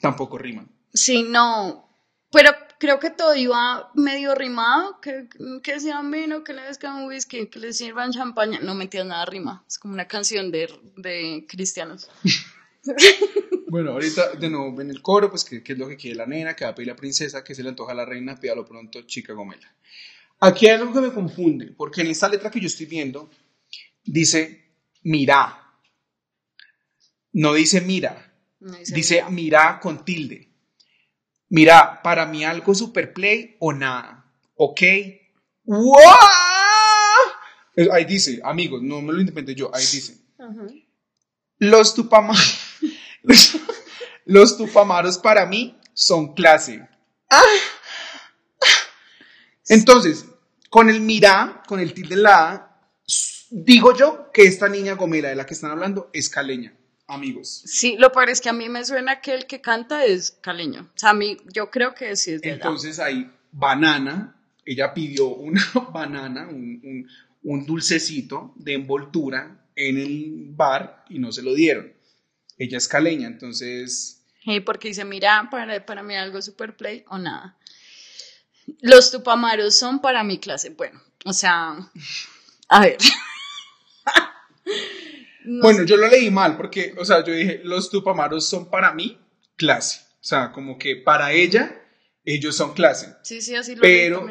tampoco rima. Sí, no. Pero creo que todo iba medio rimado. Que, que decían vino, que le descan un whisky, que le sirvan champaña. No metías nada rima. Es como una canción de, de cristianos. Bueno, ahorita de nuevo en el coro, pues que, que es lo que quiere la nena, que va a pedir la princesa, que se le antoja a la reina, pídalo pronto, chica gomela. Aquí hay algo que me confunde, porque en esta letra que yo estoy viendo dice mira. No dice mira, No dice dice mira. mira con tilde. Mira, para mí algo super play o nada. ¿Ok? ¡Wow! Ahí dice, amigos, no me lo inventé yo, ahí dice. Los tupamaros, los tupamaros para mí son clase. Entonces, con el mirá, con el tilde en la A, digo yo que esta niña gomela de la que están hablando es caleña, amigos. Sí, lo peor es que a mí me suena que el que canta es caleño. O sea, a mí, yo creo que sí es de allá. Entonces hay banana, ella pidió una banana, un, un- un dulcecito de envoltura en el bar y no se lo dieron. Ella es caleña, entonces... Sí, porque dice, mira, para, para mí algo super play o nada. Los tupamaros son para mi clase. Bueno, o sea, a ver. No Bueno, yo lo leí mal porque, o sea, yo dije, los tupamaros son para mí clase. O sea, como que para ella, ellos son clase. Sí, sí, así lo Pero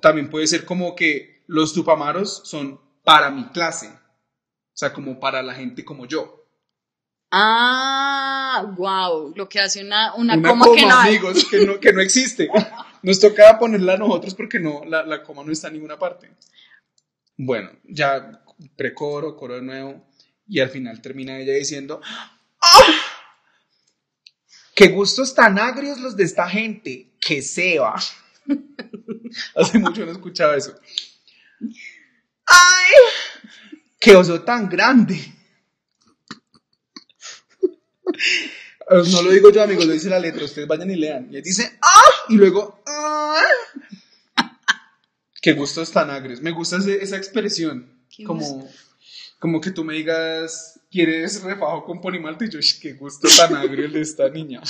también. puede ser como que los tupamaros son para mi clase. O sea, como para la gente como yo. Ah, wow, lo que hace una, una, Una coma, coma, que no amigos, que no, que no existe. Nos toca ponerla a nosotros porque no, la, la coma no está en ninguna parte. Bueno, ya precoro, coro de nuevo, y al final termina ella diciendo, ¡Ah! ¡Qué gustos tan agrios los de esta gente! ¡Que se va! Hace mucho no escuchaba eso. ¡Ay! ¡Qué oso tan grande! No lo digo yo, amigos, lo dice la letra. Ustedes vayan y lean. Y dice, ¡ah! Y luego, ¡ah! Qué gustos tan agrios. Me gusta ese- esa expresión. Qué Como, como que tú me digas, ¿quieres refajo con ponimalta? Y yo, "Ish, qué gusto tan agrio el de esta niña.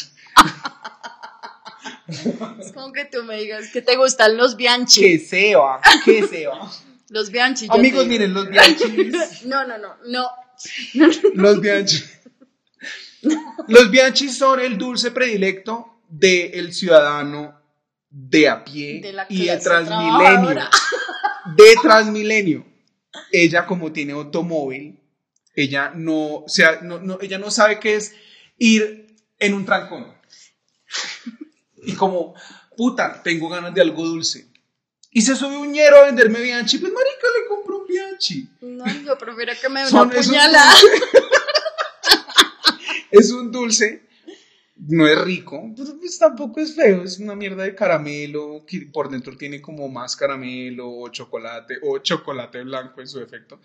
Es como que tú me digas que te gustan los Bianchi. Que se va, que se va. Los Bianchi. Amigos, miren, los bianchis. No, no, no, no. Los bianchi. Los bianchi son el dulce predilecto del ciudadano de a pie De la y de Transmilenio. De Transmilenio. Ella, como tiene automóvil, ella no, o sea, no, no- ella no sabe qué es ir en un trancón. Y como, puta, tengo ganas de algo dulce. Y se sube un ñero a venderme bianchi. Pues, marica, le compro un bianchi. No, yo prefiero que me Son una puñalada. Es un dulce, no es rico, pero pues tampoco es feo, es una mierda de caramelo, que por dentro tiene como más caramelo o chocolate, o chocolate blanco en su efecto,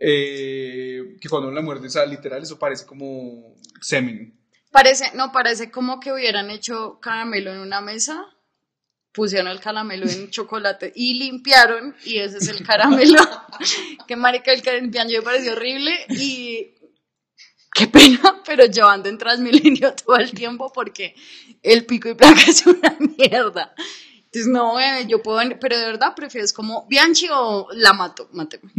eh, que cuando uno la muerde, o sea, literal, eso parece como semen. Parece, no, parece como que hubieran hecho caramelo en una mesa, pusieron el caramelo en chocolate y limpiaron, y ese es el caramelo. que marica, el que limpian yo me pareció horrible y qué pena, pero yo ando en Transmilenio todo el tiempo porque el pico y placa es una mierda. Entonces, no, bebé, yo puedo, pero de verdad prefieres como Bianchi o la mato, máteme.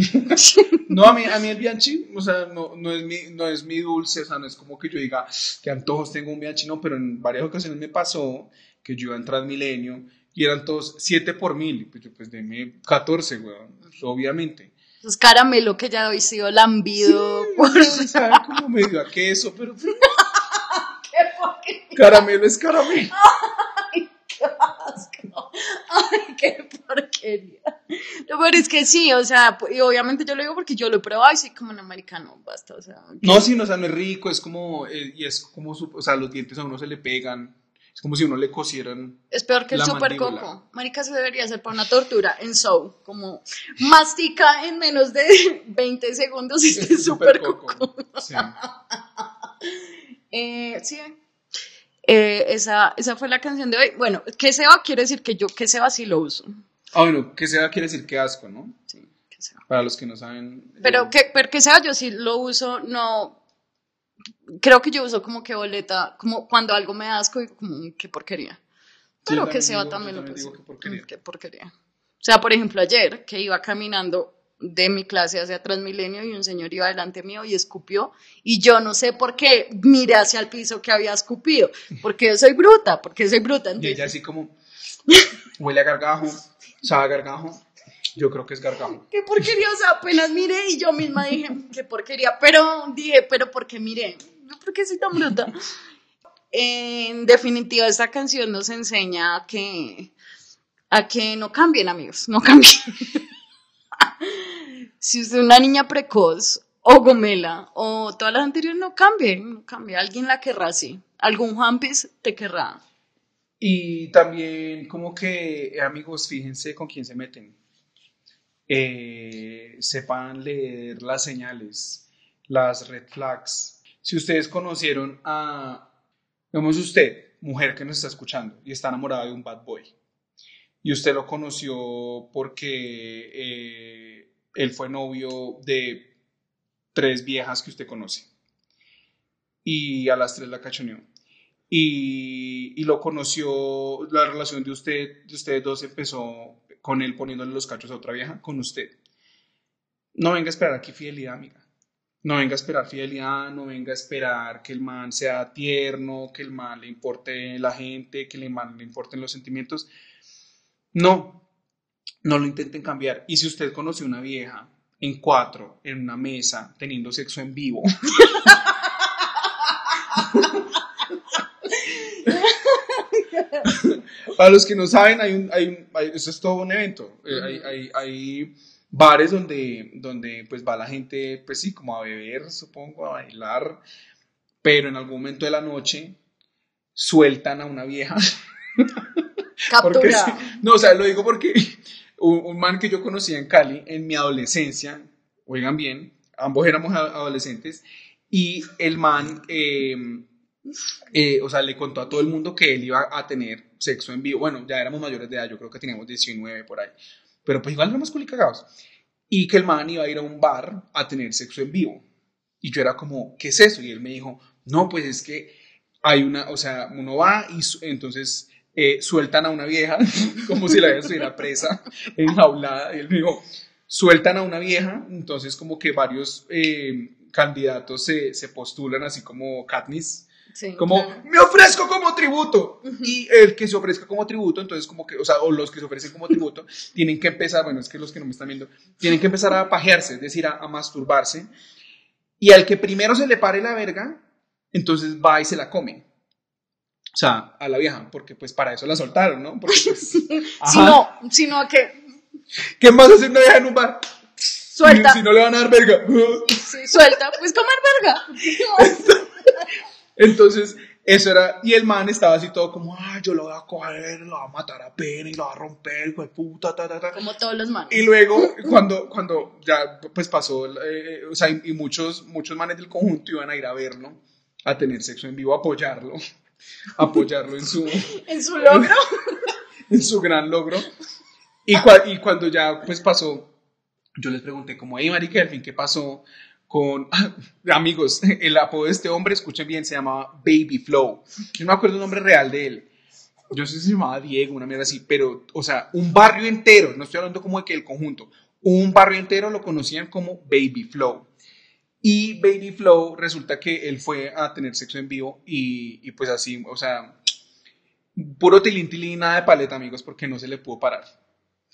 No, a mí, a mí el bianchi, o sea, no, no, es mi, no es mi dulce, o sea, no es como que yo diga que antojos tengo un bianchi, no, pero en varias ocasiones me pasó que yo iba en Transmilenio y eran todos 7 por mil, pues yo, pues deme 14, weón, obviamente. Es caramelo que ya hoy sido lambido. por- Sabe como medio a queso, pero Qué porquería. caramelo es caramelo. qué asco. Ay, qué porquería. Lo peor es que sí, o sea, y obviamente yo lo digo porque yo lo he probado y soy como un americano, basta, o sea. No, sí, no, o sea, no es rico, es como, eh, y es como, su- o sea, los dientes a uno se le pegan, es como si uno le cosieran. Es peor que el super mandíbula. coco. Marica, se debería hacer para una tortura en show, como mastica en menos de 20 segundos este super coco. Sí. Eh, sí. Eh, esa, esa fue la canción de hoy. Bueno, que se va quiere decir que yo que se va sí lo uso. Ah, bueno, que sea quiere decir que asco, ¿no? Sí, que se va. Para los que no saben. Pero eh, que, pero que sea yo sí lo uso, no. Creo que yo uso como que boleta, como cuando algo me da asco y como "Mm, qué porquería. Pero que se va también lo digo qué porquería. Mm, Qué porquería. O sea, por ejemplo, ayer que iba caminando de mi clase hacia Transmilenio y un señor iba delante mío y escupió y yo no sé por qué miré hacia el piso que había escupido, porque yo soy bruta, porque soy bruta. Y Entonces, ella así como, huele a gargajo, sabe a gargajo, yo creo que es gargajo. qué porquería, o sea, apenas miré y yo misma dije, qué porquería, pero dije, pero ¿por qué miré? ¿Por qué soy tan bruta? En definitiva, esta canción nos enseña a que, a que no cambien, amigos, no cambien. si usted es una niña precoz o gomela o todas las anteriores, no cambien, no cambie. Alguien la querrá así. Algún Juanpis te querrá. Y también como que, eh, amigos, fíjense con quién se meten. Eh, sepan leer las señales, las red flags. Si ustedes conocieron a, digamos usted, mujer que nos está escuchando y está enamorada de un bad boy, y usted lo conoció porque eh, él fue novio de tres viejas que usted conoce, y a las tres la cachoneó y, y lo conoció, la relación de, usted, de ustedes dos empezó con él poniéndole los cachos a otra vieja, con usted. No venga a esperar aquí fidelidad, amiga. No venga a esperar fidelidad, no venga a esperar que el man sea tierno, que el man le importe la gente, que el man le importen los sentimientos. No, no lo intenten cambiar. Y si usted conoce una vieja en cuatro, en una mesa, teniendo sexo en vivo, Para los que no saben, hay un, hay eso es todo un evento. Eh, hay, hay, hay bares donde, donde pues va la gente, pues sí, como a beber, supongo, a bailar, pero en algún momento de la noche sueltan a una vieja. Captura. sí, no, o sea, lo digo porque un, un man que yo conocía en Cali en mi adolescencia, oigan bien, ambos éramos adolescentes, y el man, eh, eh, o sea, le contó a todo el mundo que él iba a tener sexo en vivo. Bueno, ya éramos mayores de edad, yo creo que teníamos 19 por ahí. Pero pues igual éramos culicagados. Y que el man iba a ir a un bar a tener sexo en vivo. Y yo era como, ¿qué es eso? Y él me dijo, no, pues es que hay una, o sea, uno va y entonces eh, sueltan a una vieja, como si la vieja estuviera presa, enjaulada. Y él me dijo, sueltan a una vieja, entonces como que varios eh, candidatos se, se, postulan así como Katniss. Como me ofrezco como tributo y el que se ofrezca como tributo entonces como que o sea o los que se ofrecen como tributo tienen que empezar bueno es que los que no me están viendo tienen que empezar a pajearse es decir a, a masturbarse y al que primero se le pare la verga entonces va y se la come o sea, a la vieja, porque pues para eso la soltaron, ¿no? Porque, pues, sino, sino que... ¿Qué más hace una vieja en un bar? Suelta. Si, no le van a dar verga. Sí, suelta, pues comer verga. Entonces, eso era, y el man estaba así todo como, ah, yo lo voy a coger, lo voy a matar a pena y lo voy a romper, pues puta, ta, ta, ta. Como todos los manes. Y luego, cuando, cuando ya pues pasó, eh, o sea, y, muchos, muchos manes del conjunto iban a ir a verlo, a tener sexo en vivo, a apoyarlo apoyarlo en su, en su logro. en su gran logro. Y, y, cuando ya pues pasó, yo les pregunté como, hey, marica, al fin, ¿qué pasó con amigos? El apodo de este hombre, escuchen bien, se llamaba Baby Flow. Yo no me acuerdo el nombre real de él. Yo sé si se llamaba Diego, una mierda así, pero, o sea, un barrio entero, no estoy hablando como de que el conjunto, un barrio entero lo conocían como Baby Flow. Y Baby Flow resulta que él fue a tener sexo en vivo y, y pues así, o sea, puro tilín tilín, nada de paleta, amigos, porque no se le pudo parar.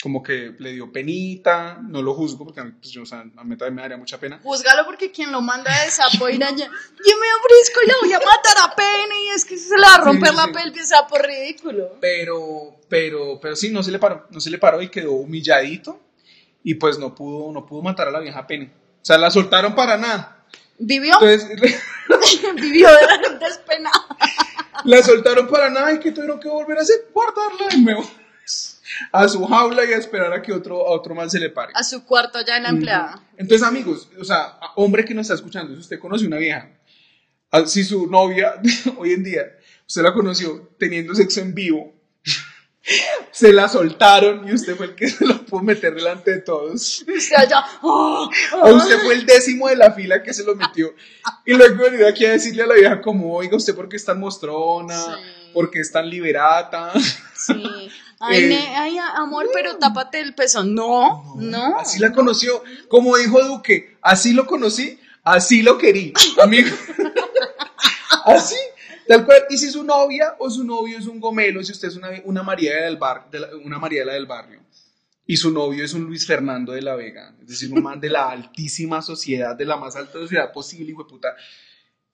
Como que le dio penita, no lo juzgo porque pues, yo, o sea, a mí también me daría mucha pena. Júzgalo porque quien lo manda de sapo ir allá, yo me ofrezco y le voy a matar a pena y es que se le va a romper la pelvis sapo ridículo. Pero, pero, pero sí, no se le paró, no se le paró y quedó humilladito y pues no pudo, no pudo matar a la vieja pena. O sea, la soltaron para nada. ¿Vivió? Vivió despenada. La soltaron para nada y que tuvieron que volver a hacer, guardarla de nuevo a su jaula y a esperar a que otro, a otro mal se le pare. A su cuarto ya en la empleada. Entonces, amigos, o sea, hombre que nos está escuchando, si usted conoce una vieja, si su novia hoy en día, usted la conoció teniendo sexo en vivo, se la soltaron y usted fue el que se lo pudo meter delante de todos. Usted allá. ¡ah! O usted fue el décimo de la fila que se lo metió. Y luego venido aquí a decirle a la vieja como, oiga, ¿usted por qué es tan mostrona? ¿Por qué es tan liberata? Sí. Ay, eh, ay, amor, pero tápate el pezón. No, no, Así la conoció. Como dijo Duque, así lo conocí, así lo querí. Amigo. así. Tal cual, y si su novia o su novio es un gomelo, si usted es una, una Mariela del bar, de una Mariela del barrio, y su novio es un Luis Fernando de la Vega, es decir, un man de la altísima sociedad, de la más alta sociedad posible, hijo de puta,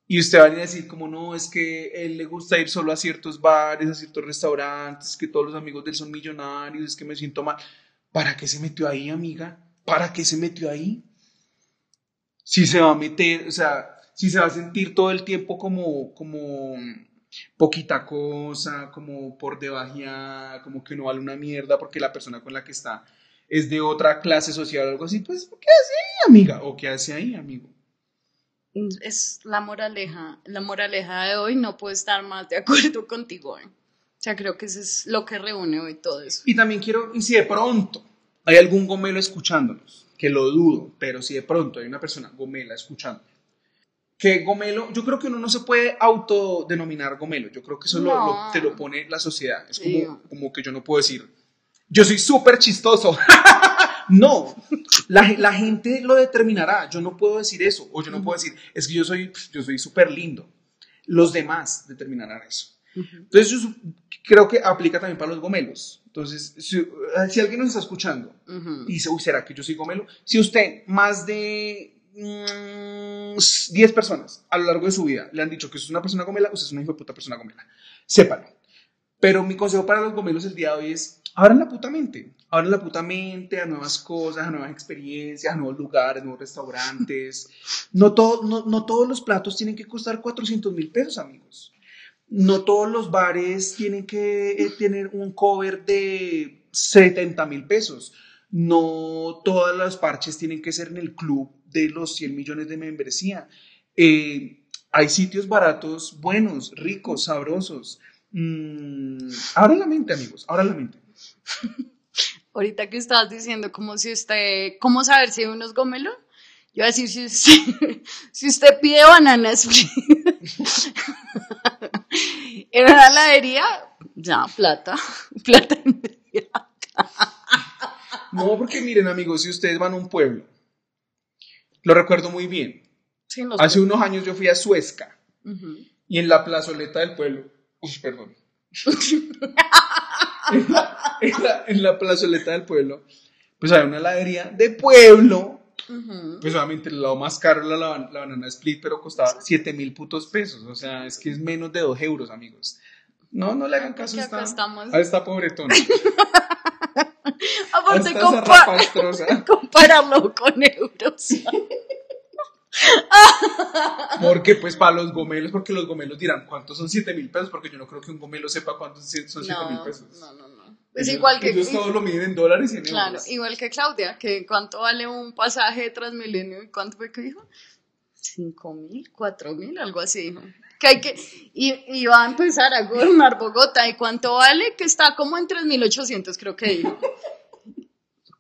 y usted va a decir como no, es que él le gusta ir solo a ciertos bares, a ciertos restaurantes, que todos los amigos de él son millonarios, es que me siento mal. ¿Para qué se metió ahí, amiga? ¿Para qué se metió ahí? Si se va a meter, o sea, si se va a sentir todo el tiempo como, como poquita cosa, como por debajeada, como que no vale una mierda porque la persona con la que está es de otra clase social o algo así, pues, ¿qué hace ahí, amiga? ¿O qué hace ahí, amigo? Es la moraleja, la moraleja de hoy, no puedo estar más de acuerdo contigo. ¿eh? O sea, creo que eso es lo que reúne hoy todo eso. Y también quiero, y si de pronto hay algún gomelo escuchándonos, que lo dudo, pero si de pronto hay una persona gomela escuchando, que Gomelo, yo creo que uno no se puede autodenominar Gomelo, yo creo que eso lo, te lo pone la sociedad, es como, como, que yo no puedo decir, yo soy súper chistoso, no, la, la, gente lo determinará, yo no puedo decir eso, o yo no puedo decir, es que yo soy yo soy súper lindo, los demás determinarán eso. Entonces yo creo que aplica también para los gomelos. Entonces, si, si alguien nos está escuchando y dice, uy, ¿será que yo soy gomelo? Si usted más de 10 mm, personas a lo largo de su vida le han dicho que usted es una persona gomela, usted es una hijo de puta persona gomela. Sépalo. Pero mi consejo para los gomelos el día de hoy es, abran la puta mente. Abran la puta mente a nuevas cosas, a nuevas experiencias, a nuevos lugares, nuevos restaurantes. No, todo, no, no todos los platos tienen que costar 400 mil pesos, amigos. No todos los bares tienen que eh, tener un cover de 70 mil pesos. No todas las parches tienen que ser en el club de los 100 millones de membresía. Eh, hay sitios baratos, buenos, ricos, sabrosos. Mm, la mente, amigos, ahora la mente. ahorita que estabas diciendo como si usted, ¿cómo saber si hay unos gomelo? Yo voy a decir, si usted, si usted pide banana split en una heladería, ya, plata, plata inmediata. No, porque miren, amigos, si ustedes van a un pueblo, lo recuerdo muy bien. Sí, Hace unos años yo fui a Suezca y en la plazoleta del pueblo. Uy, perdón. En, la, en la- en la plazoleta del pueblo, pues había una heladería de pueblo. Ujú. Pues obviamente el lado más caro era la, la banana split, pero costaba 7 mil putos pesos. O sea, es que es menos de 2 euros, amigos. No, no le hagan caso a esta, a esta pobretona. Aparte, compa- compararlo con euros. Porque, pues, para los gomelos, porque los gomelos dirán, ¿cuántos son 7 mil pesos? Porque yo no creo que un gomelo sepa cuántos son 7 mil No, pesos. no, no, no. Es Ellos- igual que. Ellos todos lo miden en dólares y en Claro, euros. igual que Claudia, que cuánto vale un pasaje de Transmilenio y cuánto fue que dijo? Cinco mil, cuatro mil, algo así dijo. Que hay que, y, y va a empezar a gobernar Bogotá. ¿Y cuánto vale? Que está como en 3.800, creo que dijo.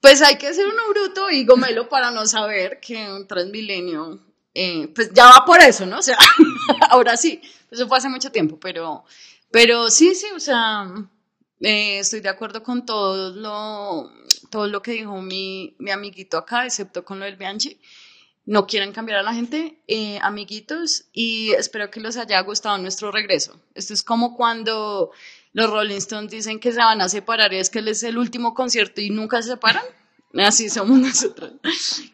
Pues hay que ser uno bruto y gomelo para no saber que un Transmilenio, eh, pues ya va por eso, ¿no? O sea, ahora sí, eso fue hace mucho tiempo, pero, pero sí, sí, o sea, eh, estoy de acuerdo con todo lo, todo lo que dijo mi, mi amiguito acá, excepto con lo del Bianchi. No quieren cambiar a la gente, eh, amiguitos, y espero que les haya gustado nuestro regreso. Esto es como cuando los Rolling Stones dicen que se van a separar y es que es el último concierto y nunca se separan. Así somos nosotros.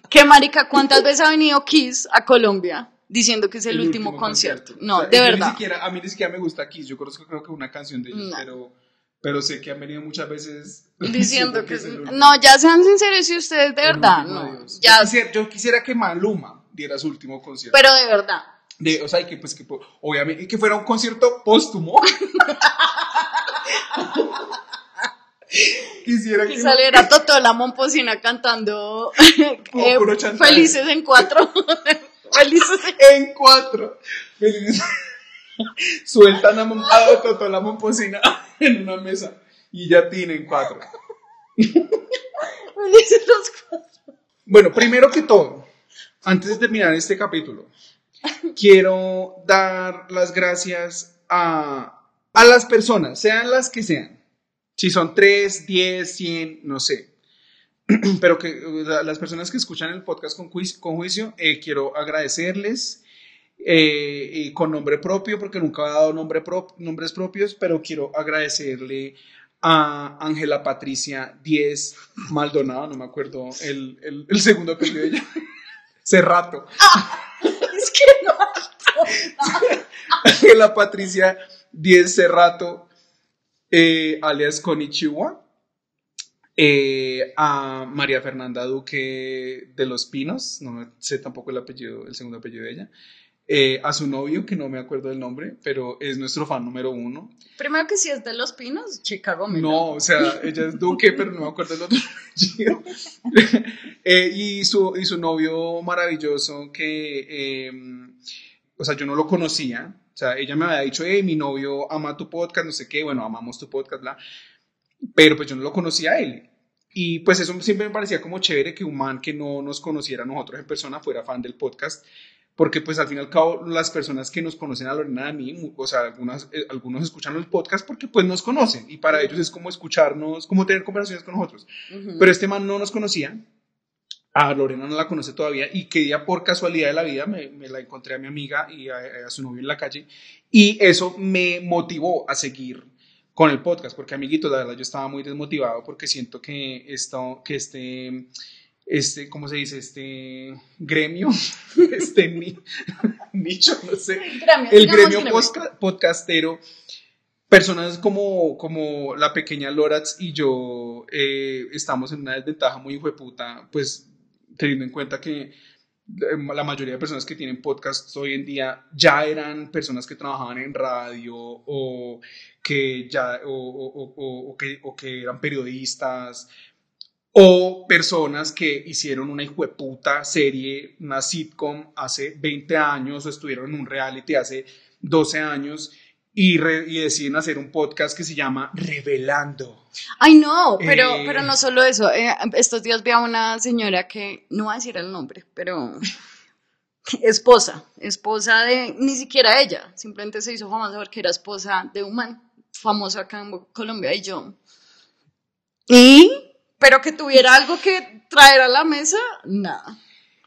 ¿Qué marica? ¿Cuántas veces ha venido Kiss a Colombia diciendo que es el, último, concierto? No, O sea, de yo Ni verdad. siquiera, a mí ni siquiera me gusta Kiss. Yo conozco, creo que una canción de ellos, No. pero, pero sé que han venido muchas veces Diciendo que es el último- no, ya sean sinceros si ustedes de el verdad, no, ya, Yo, quisiera, yo quisiera que Maluma diera su último concierto. pero de verdad. De- o sea, y que, pues, que, obviamente, que fuera un concierto póstumo. Quisiera que, Que saliera Totó la Momposina cantando eh. Felices en cuatro. Felices en... cuatro. Felices. Sueltan a, a Totó la Momposina en una mesa y ya tienen cuatro. Felices los cuatro. Bueno, primero que todo, antes de terminar este capítulo, quiero dar las gracias a, a las personas, sean las que sean. Si son 3, 10, 100, no sé. Pero que las personas que escuchan el podcast con, juicio, con juicio eh, quiero agradecerles eh, y con nombre propio, porque nunca he dado nombre prop- nombres propios, pero quiero agradecerle a Ángela Patricia 10 Maldonado, no me acuerdo el, el, el segundo apellido de ella. Cerrato. Es que no. Ángela Patricia 10 Cerrato, eh, alias Konichiwa. Eh, a María Fernanda Duque de los Pinos, no sé tampoco el apellido, el segundo apellido de ella. Eh, a su novio, que no me acuerdo del nombre, pero es nuestro fan número uno. Primero que si es de los pinos, Chicago me No, o sea, ella es Duque, pero no me acuerdo el otro apellido. Eh, y, su, y su novio maravilloso que, eh, o sea, yo no lo conocía. O sea, ella me había dicho, hey, mi novio ama tu podcast, no sé qué, bueno, amamos tu podcast, bla. Pero pues yo no lo conocía a él. Y pues eso siempre me parecía como chévere que un man que no nos conociera a nosotros en persona fuera fan del podcast. Porque pues al fin y al cabo las personas que nos conocen a Lorena a mí, o sea, algunas, eh, algunos escuchan el podcast porque pues nos conocen y para ellos es como escucharnos, como tener conversaciones con nosotros. Pero este man no nos conocía, a Lorena no la conoce todavía y que día por casualidad de la vida me, me la encontré a mi amiga y a, a su novio en la calle y eso me motivó a seguir con el podcast porque amiguitos, la verdad yo estaba muy desmotivado porque siento que esto, que este, este, ¿cómo se dice? Este gremio, este ni- nicho, no sé, el gremio posca- podcastero, personas como, como la pequeña Loratz y yo eh, estamos en una desventaja muy hueputa, pues teniendo en cuenta que eh, la mayoría de personas que tienen podcasts hoy en día ya eran personas que trabajaban en radio o que ya o, que eran periodistas o personas que hicieron una hijueputa serie, una sitcom hace 20 años o estuvieron en un reality hace 12 años y, re- y deciden hacer un podcast que se llama Revelando. Ay, no, pero, Eh. pero no solo eso. eh, estos días vi a una señora que, no voy a decir el nombre, pero esposa, esposa de, ni siquiera ella, simplemente se hizo famosa porque era esposa de un man famoso acá en Colombia y yo. Y, pero que tuviera algo que traer a la mesa, nada.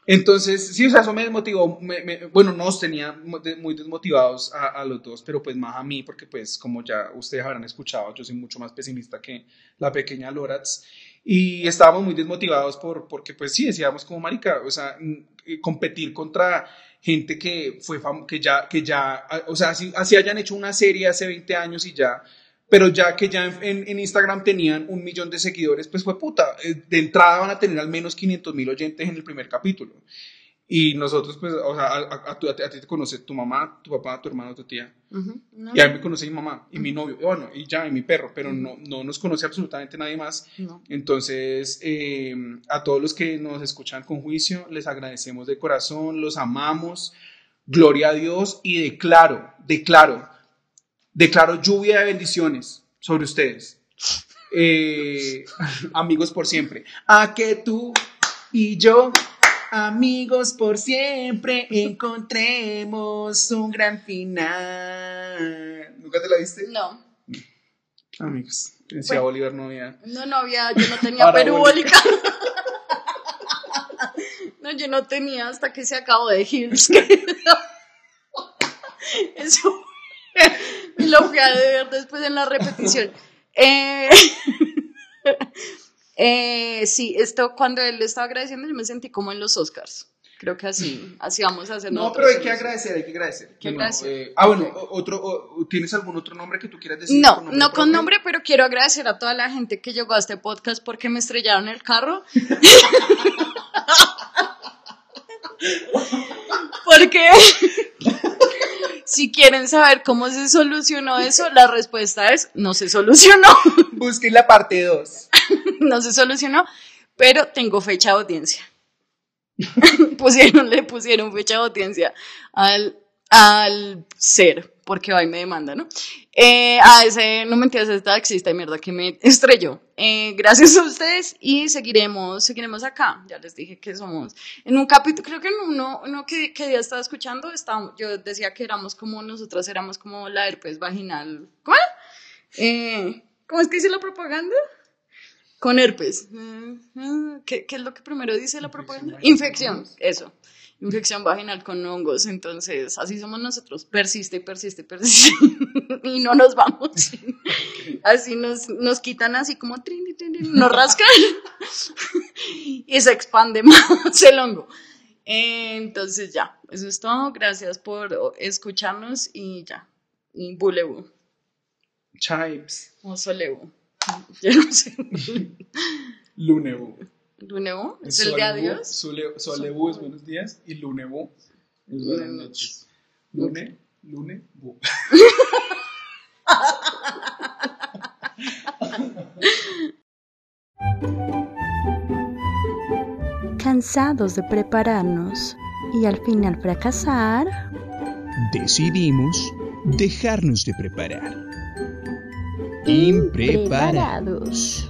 Entonces, sí, o sea, eso me desmotivó, me- me- bueno, nos tenía muy desmotivados a, a los dos, pero pues más a mí, porque pues como ya ustedes habrán escuchado, yo soy mucho más pesimista que la pequeña Loratz, y estábamos muy desmotivados por, porque pues sí, decíamos como marica, o sea, eh, competir contra gente que fue que ya, que ya, o sea, así, así hayan hecho una serie hace 20 años y ya, pero ya que ya en, en- Instagram tenían un millón de seguidores, pues fue puta. eh, De entrada van a tener al menos 500 mil oyentes en el primer capítulo. Y nosotros, pues, o sea, a, a- a a ti te conoce tu mamá, tu papá, tu hermano, tu tía. Ujú, no, Y a mí me conoce mi mamá y mi novio, y bueno, y ya, y mi perro, pero no, no nos conoce absolutamente nadie más. no. Entonces, eh, a todos los que nos escuchan con juicio, les agradecemos de corazón, los amamos, gloria a Dios y declaro, declaro, declaro lluvia de bendiciones sobre ustedes. Eh, amigos por siempre. A que tú y yo, amigos por siempre, encontremos un gran final. ¿Nunca te la viste? No, Amigos, decía Bueno. Bolívar no había. no, no había, yo no tenía perubólica. No, yo no tenía hasta que se acabó de Hills. Eso lo fui a ver después en la repetición. Eh, eh, sí, esto cuando él le estaba agradeciendo, yo me sentí como en los Oscars. Creo que así, así vamos a hacer No, pero hay que agradecer, hay que agradecer. Que No, agradecer. eh, ah, bueno, otro, o- ¿tienes algún otro nombre que tú quieras decir? No, con no con propio? nombre, pero quiero agradecer a toda la gente que llegó a este podcast porque me estrellaron el carro. porque si quieren saber cómo se solucionó eso, la respuesta es no se solucionó, Busquen la parte 2. no se solucionó, pero tengo fecha de audiencia. pusieron, le pusieron fecha de audiencia al, al ser, porque va y me demanda, ¿no? Eh, a ese, no mentiras, ese taxista de mierda que me estrelló. Eh, gracias a ustedes y seguiremos, seguiremos acá. Ya les dije que somos en un capítulo, creo que en uno, uno que, que ya estaba escuchando, estábamos- yo decía que éramos como, nosotras éramos como la herpes vaginal. ¿Cuál? Eh, ¿Cómo es que dice la propaganda? Con herpes. ¿Qué, qué es lo que primero dice la propaganda? Infección, eso. Infección vaginal con hongos. Entonces, así somos nosotros. Persiste, persiste, persiste. y no nos vamos. Así nos, nos quitan así como trin, trin, trin, nos rascan. y se expande más el hongo. Entonces, ya. Eso es todo. Gracias por escucharnos y ya. Y bulebu. Chives. O solebu. Yo no sé. Lunebu. ¿Lunebu? ¿Es el de adiós? Sole- Solebu es buenos días y Lunebu es buenas noches. Lune, lune, bu. Cansados de prepararnos y al final fracasar, Decidimos dejarnos de preparar. Impreparados. impreparados.